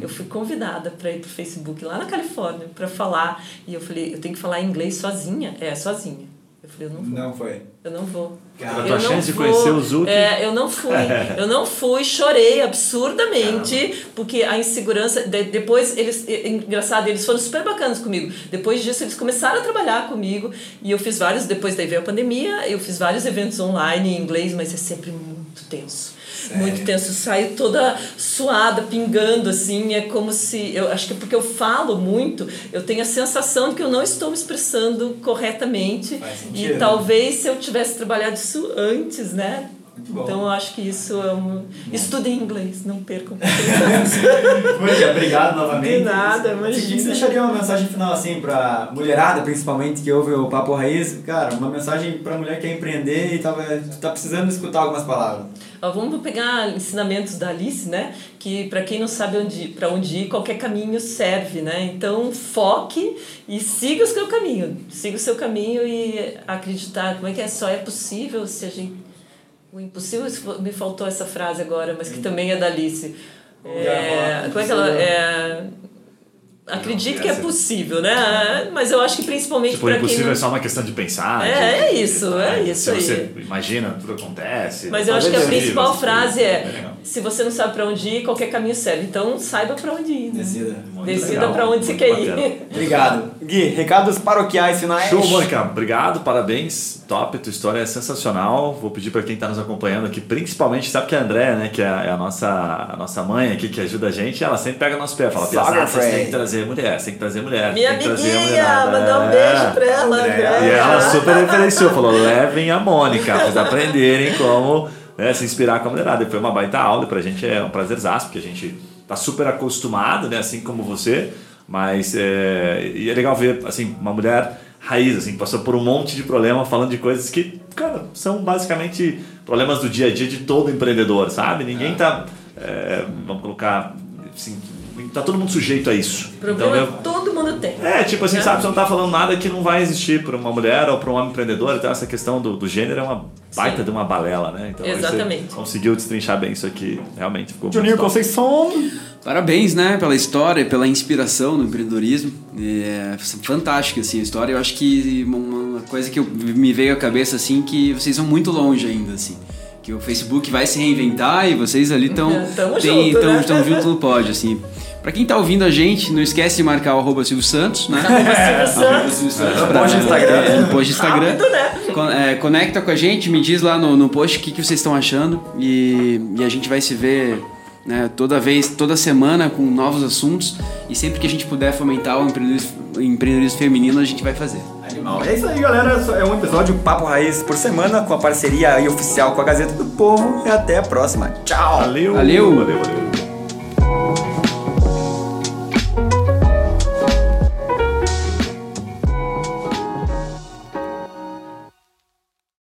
Eu fui convidada para ir pro Facebook lá na Califórnia para falar e eu falei, eu tenho que falar inglês sozinha. É, sozinha. Eu falei, eu não vou. Não foi. Eu não vou. Cara, Eu tua chance de conhecer o Zuki. É, eu não fui. Eu não fui, chorei absurdamente, porque a insegurança. de- depois, eles. Engraçado, eles foram super bacanas comigo. Depois disso, eles começaram a trabalhar comigo e eu fiz vários. Depois daí veio a pandemia, eu fiz vários eventos online em inglês, mas é sempre muito tenso. Muito tenso, eu saio toda suada, pingando, assim, é como se. Eu acho que é porque eu falo muito, eu tenho a sensação de que eu não estou me expressando corretamente. Faz sentido, E né? talvez se eu tivesse trabalhado isso antes, né? Muito bom. Então eu acho que isso é um. Estudem inglês, não percam. Mônica, obrigado novamente. De nada, imagina. você deixaria uma mensagem final assim pra mulherada, principalmente, que ouve o Papo Raiz, cara, uma mensagem pra mulher que quer empreender e tá, tá precisando escutar algumas palavras. Ó, Vamos pegar ensinamentos da Alice, né? Que para quem não sabe onde para onde ir, qualquer caminho serve, né? Então foque e siga o seu caminho, siga o seu caminho e acreditar. Como é que é? Só é possível se a gente o impossível me faltou essa frase agora, mas que também é da Alice. É, como é que ela é, Acredite que é possível, né? Mas eu acho que principalmente Tipo, para quem impossível é só uma questão de pensar. É, de- é isso, de- é de- isso se aí. você imagina, tudo acontece. Mas eu acho que a principal possível, frase assim, é: legal. se você não sabe para onde ir, qualquer caminho serve. Então saiba para onde ir. Né? Decida. Muito Decida para onde você quer bacana. ir. Obrigado. Gui, recados paroquiais finais. Show, Mônica. Obrigado, parabéns. Top, tua história é sensacional. Vou pedir para quem está nos acompanhando aqui, principalmente, sabe que a Andréia, né, que é a, é a nossa, a nossa mãe aqui, que ajuda a gente, ela sempre pega nosso pé, fala, Piazada, vocês têm que trazer mulher, você tem que trazer mulher. Minha tem que trazer a amiguinha, mulherada." mandar um É. beijo pra ela, Andréia. Andréia. E ela super referenciou, falou: levem a Mônica, pra vocês aprenderem como né, se inspirar com a mulherada. E foi uma baita aula, pra gente é um prazerzaço, porque a gente tá super acostumado, né, assim como você, mas é, e é legal ver assim, uma mulher raiz, assim, passou por um monte de problema falando de coisas que, cara, são basicamente problemas do dia a dia de todo empreendedor, sabe? Ninguém tá, é, vamos colocar, assim, tá todo mundo sujeito a isso. Problema eu- todo mundo tem. é, tipo assim, Né? sabe, você não tá falando nada que não vai existir para uma mulher ou para um homem empreendedor, então essa questão do, do gênero é uma baita Sim. de uma balela, né? Então Exatamente. você conseguiu destrinchar bem isso aqui, realmente ficou Juninho. Conceição. Parabéns, né, pela história, pela inspiração no empreendedorismo. É fantástica assim a história. Eu acho que uma coisa que eu- me veio à cabeça assim que vocês vão muito longe ainda assim. Que o Facebook vai se reinventar e vocês ali estão É, tamo junto, tão, né? tão junto no pódio assim. Pra quem tá ouvindo a gente, não esquece de marcar o arroba Silvio Santos, né? Arroba Silvio Santos No pra- post do Instagram. é, no post do Instagram. Rápido, né? Con- é, conecta com a gente, me diz lá no, no post o que, que vocês estão achando e, e a gente vai se ver né, toda vez, toda semana com novos assuntos e sempre que a gente puder fomentar o empreendedorismo, o empreendedorismo feminino a gente vai fazer. Animal. É isso aí, galera. É um episódio Papo Raiz por semana com a parceria aí oficial com a Gazeta do Povo. E até a próxima. Tchau. Valeu! Valeu. valeu, valeu.